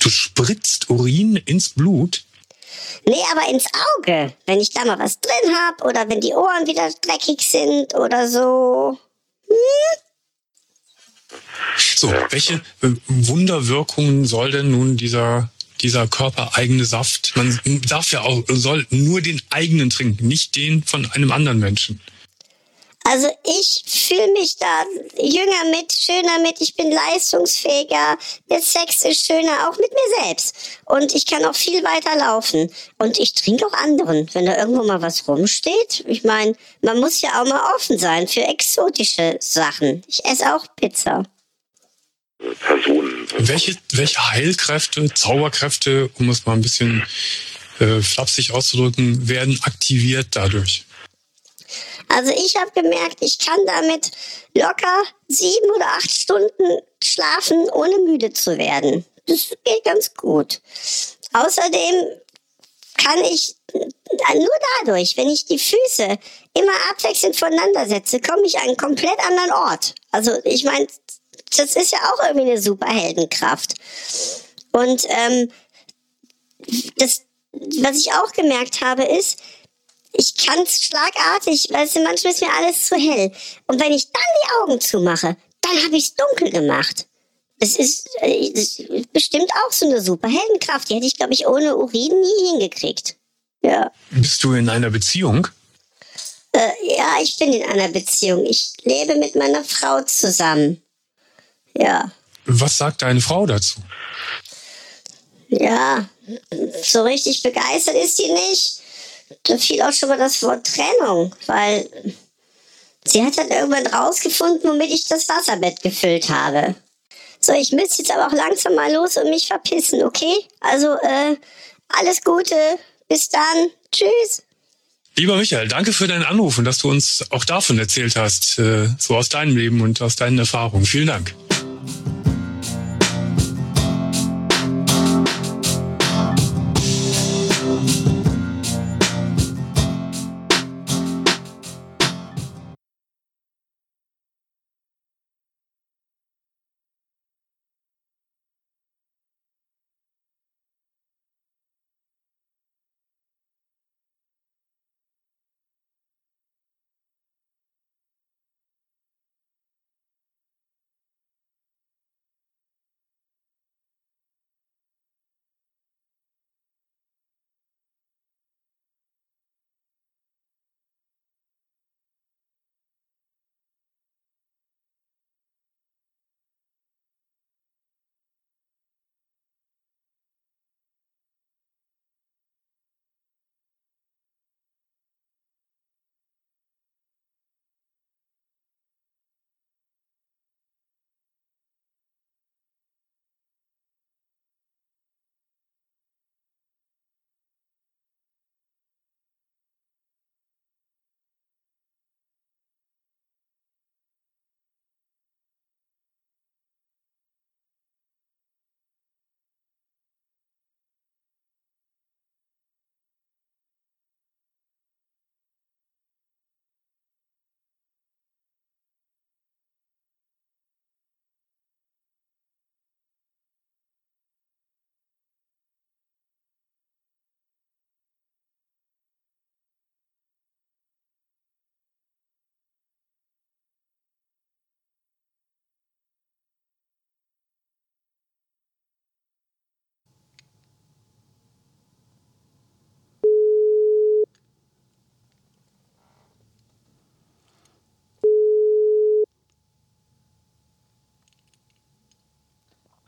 Du spritzt Urin ins Blut? Nee, aber ins Auge. Wenn ich da mal was drin hab oder wenn die Ohren wieder dreckig sind oder so. Hm? So, welche äh, Wunderwirkungen soll denn nun dieser dieser körpereigene Saft? Man darf ja auch soll nur den eigenen trinken, nicht den von einem anderen Menschen. Also ich fühle mich da jünger mit, schöner mit, ich bin leistungsfähiger, der Sex ist schöner, auch mit mir selbst. Und ich kann auch viel weiter laufen. Und ich trinke auch anderen, wenn da irgendwo mal was rumsteht. Ich meine, man muss ja auch mal offen sein für exotische Sachen. Ich esse auch Pizza. Personen. Welche, welche Heilkräfte, Zauberkräfte, um es mal ein bisschen äh, flapsig auszudrücken, werden aktiviert dadurch? Also ich habe gemerkt, ich kann damit locker sieben oder acht Stunden schlafen, ohne müde zu werden. Das geht ganz gut. Außerdem kann ich nur dadurch, wenn ich die Füße immer abwechselnd voneinander setze, komme ich an einen komplett anderen Ort. Also ich meine, das ist ja auch irgendwie eine Superheldenkraft. Und ähm, das, was ich auch gemerkt habe, ist, ich kann es schlagartig, weil es manchmal ist mir alles zu hell. Und wenn ich dann die Augen zumache, dann habe ich es dunkel gemacht. Das ist, äh, ist bestimmt auch so eine Superheldenkraft. Die hätte ich, glaube ich, ohne Urin nie hingekriegt. Ja. Bist du in einer Beziehung? Äh, ja, ich bin in einer Beziehung. Ich lebe mit meiner Frau zusammen. Ja. Was sagt deine Frau dazu? Ja, so richtig begeistert ist sie nicht da fiel auch schon mal das Wort Trennung, weil sie hat dann irgendwann rausgefunden, womit ich das Wasserbett gefüllt habe. So, ich müsste jetzt aber auch langsam mal los und mich verpissen, okay? Also, äh, alles Gute, bis dann, tschüss. Lieber Michael, danke für deinen Anruf und dass du uns auch davon erzählt hast, äh, so aus deinem Leben und aus deinen Erfahrungen. Vielen Dank.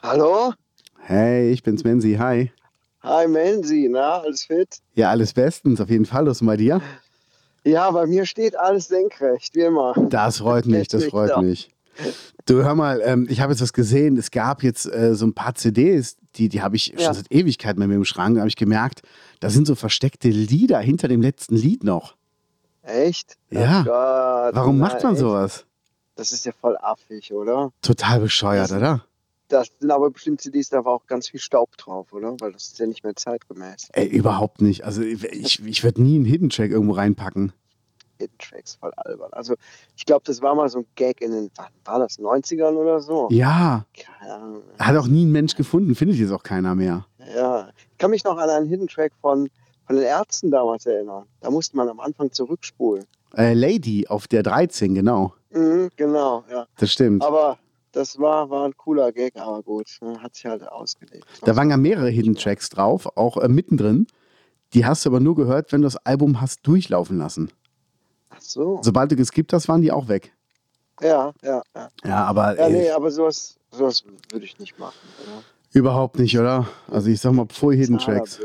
Hallo? Hey, ich bin's Menzi, hi. Hi Menzi, na, alles fit? Ja, alles bestens, auf jeden Fall. Was ist bei dir? Ja, bei mir steht alles senkrecht, wie immer. Das freut mich, das freut mich. Du, hör mal, ähm, ich habe jetzt was gesehen. Es gab jetzt äh, so ein paar CDs, die, die habe ich Ja. schon seit Ewigkeiten bei mir im Schrank. Da habe ich gemerkt, da sind so versteckte Lieder hinter dem letzten Lied noch. Echt? Ja. Oh Gott, Warum na, macht man echt? sowas? Das ist ja voll affig, oder? Total bescheuert, Das- oder? Das sind aber bestimmt CDs, da war auch ganz viel Staub drauf, oder? Weil das ist ja nicht mehr zeitgemäß. Ey, überhaupt nicht. Also ich, ich würde nie einen Hidden Track irgendwo reinpacken. Hidden Tracks voll albern. Also ich glaube, das war mal so ein Gag in den, wann war das, 90ern oder so? Ja, Keine Ahnung. hat auch nie ein Mensch gefunden, findet jetzt auch keiner mehr. Ja, ich kann mich noch an einen Hidden Track von, von den Ärzten damals erinnern. Da musste man am Anfang zurückspulen. Äh, Lady auf der 13, genau. Mhm, genau, ja. Das stimmt. Aber das war, war ein cooler Gag, aber gut, ne, hat sich halt ausgelegt. Da waren ja mehrere Hidden Tracks drauf, auch äh, mittendrin. Die hast du aber nur gehört, wenn du das Album hast durchlaufen lassen. Ach so. Sobald du geskippt hast, waren die auch weg. Ja, ja, ja. Ja, aber Ja, nee, aber sowas, sowas würde ich nicht machen. Oder? überhaupt nicht, oder? Also ich sag mal, pfui Hidden Tracks.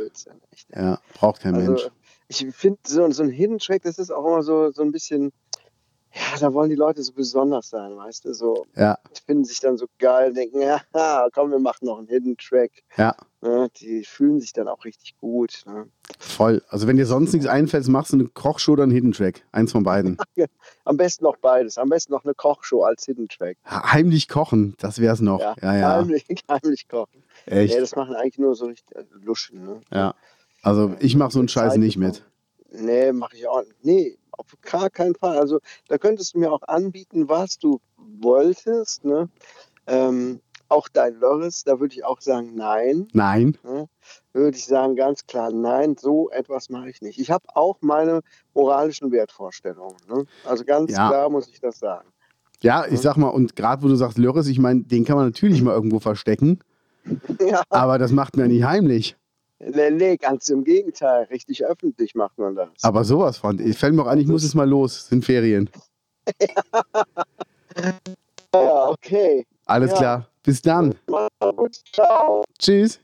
Ja, braucht kein Also, Mensch. ich finde, so, so ein Hidden Track, das ist auch immer so, so ein bisschen, ja, da wollen die Leute so besonders sein, weißt du? So, Ja, finden sich dann so geil, denken, ja, komm, wir machen noch einen Hidden Track. ja, Ne? Die fühlen sich dann auch richtig gut. Ne? voll. Also wenn dir sonst nichts einfällt, machst du eine Kochshow oder einen Hidden Track. Eins von beiden. Am besten noch beides. Am besten noch eine Kochshow als Hidden Track. Heimlich kochen, das wär's noch. Ja, Ja, ja. Heimlich, heimlich kochen. Echt? Nee, das machen eigentlich nur so richtig äh, Luschen. Ne? Ja. Also ich mach so einen Scheiß nicht mit. Nee, mache ich auch nicht. Nee, auf gar keinen Fall. Also da könntest du mir auch anbieten, was du wolltest. Ne? Ähm, auch dein Lörres, da würde ich auch sagen, nein. Nein. Ne? Würde ich sagen, ganz klar, nein, so etwas mache ich nicht. Ich habe auch meine moralischen Wertvorstellungen. Ne? Also ganz Ja. klar muss ich das sagen. Ja, ich sag mal, und gerade wo du sagst Lörres, ich meine, den kann man natürlich mal irgendwo verstecken, ja, aber das macht man ja nicht heimlich. Nee, nee, ganz im Gegenteil. Richtig öffentlich macht man das. Aber sowas von. Ich fällt mir auch an, ich muss jetzt mal los. Es sind Ferien. Ja, okay. Alles Ja. klar. Bis dann. Ciao. Tschüss.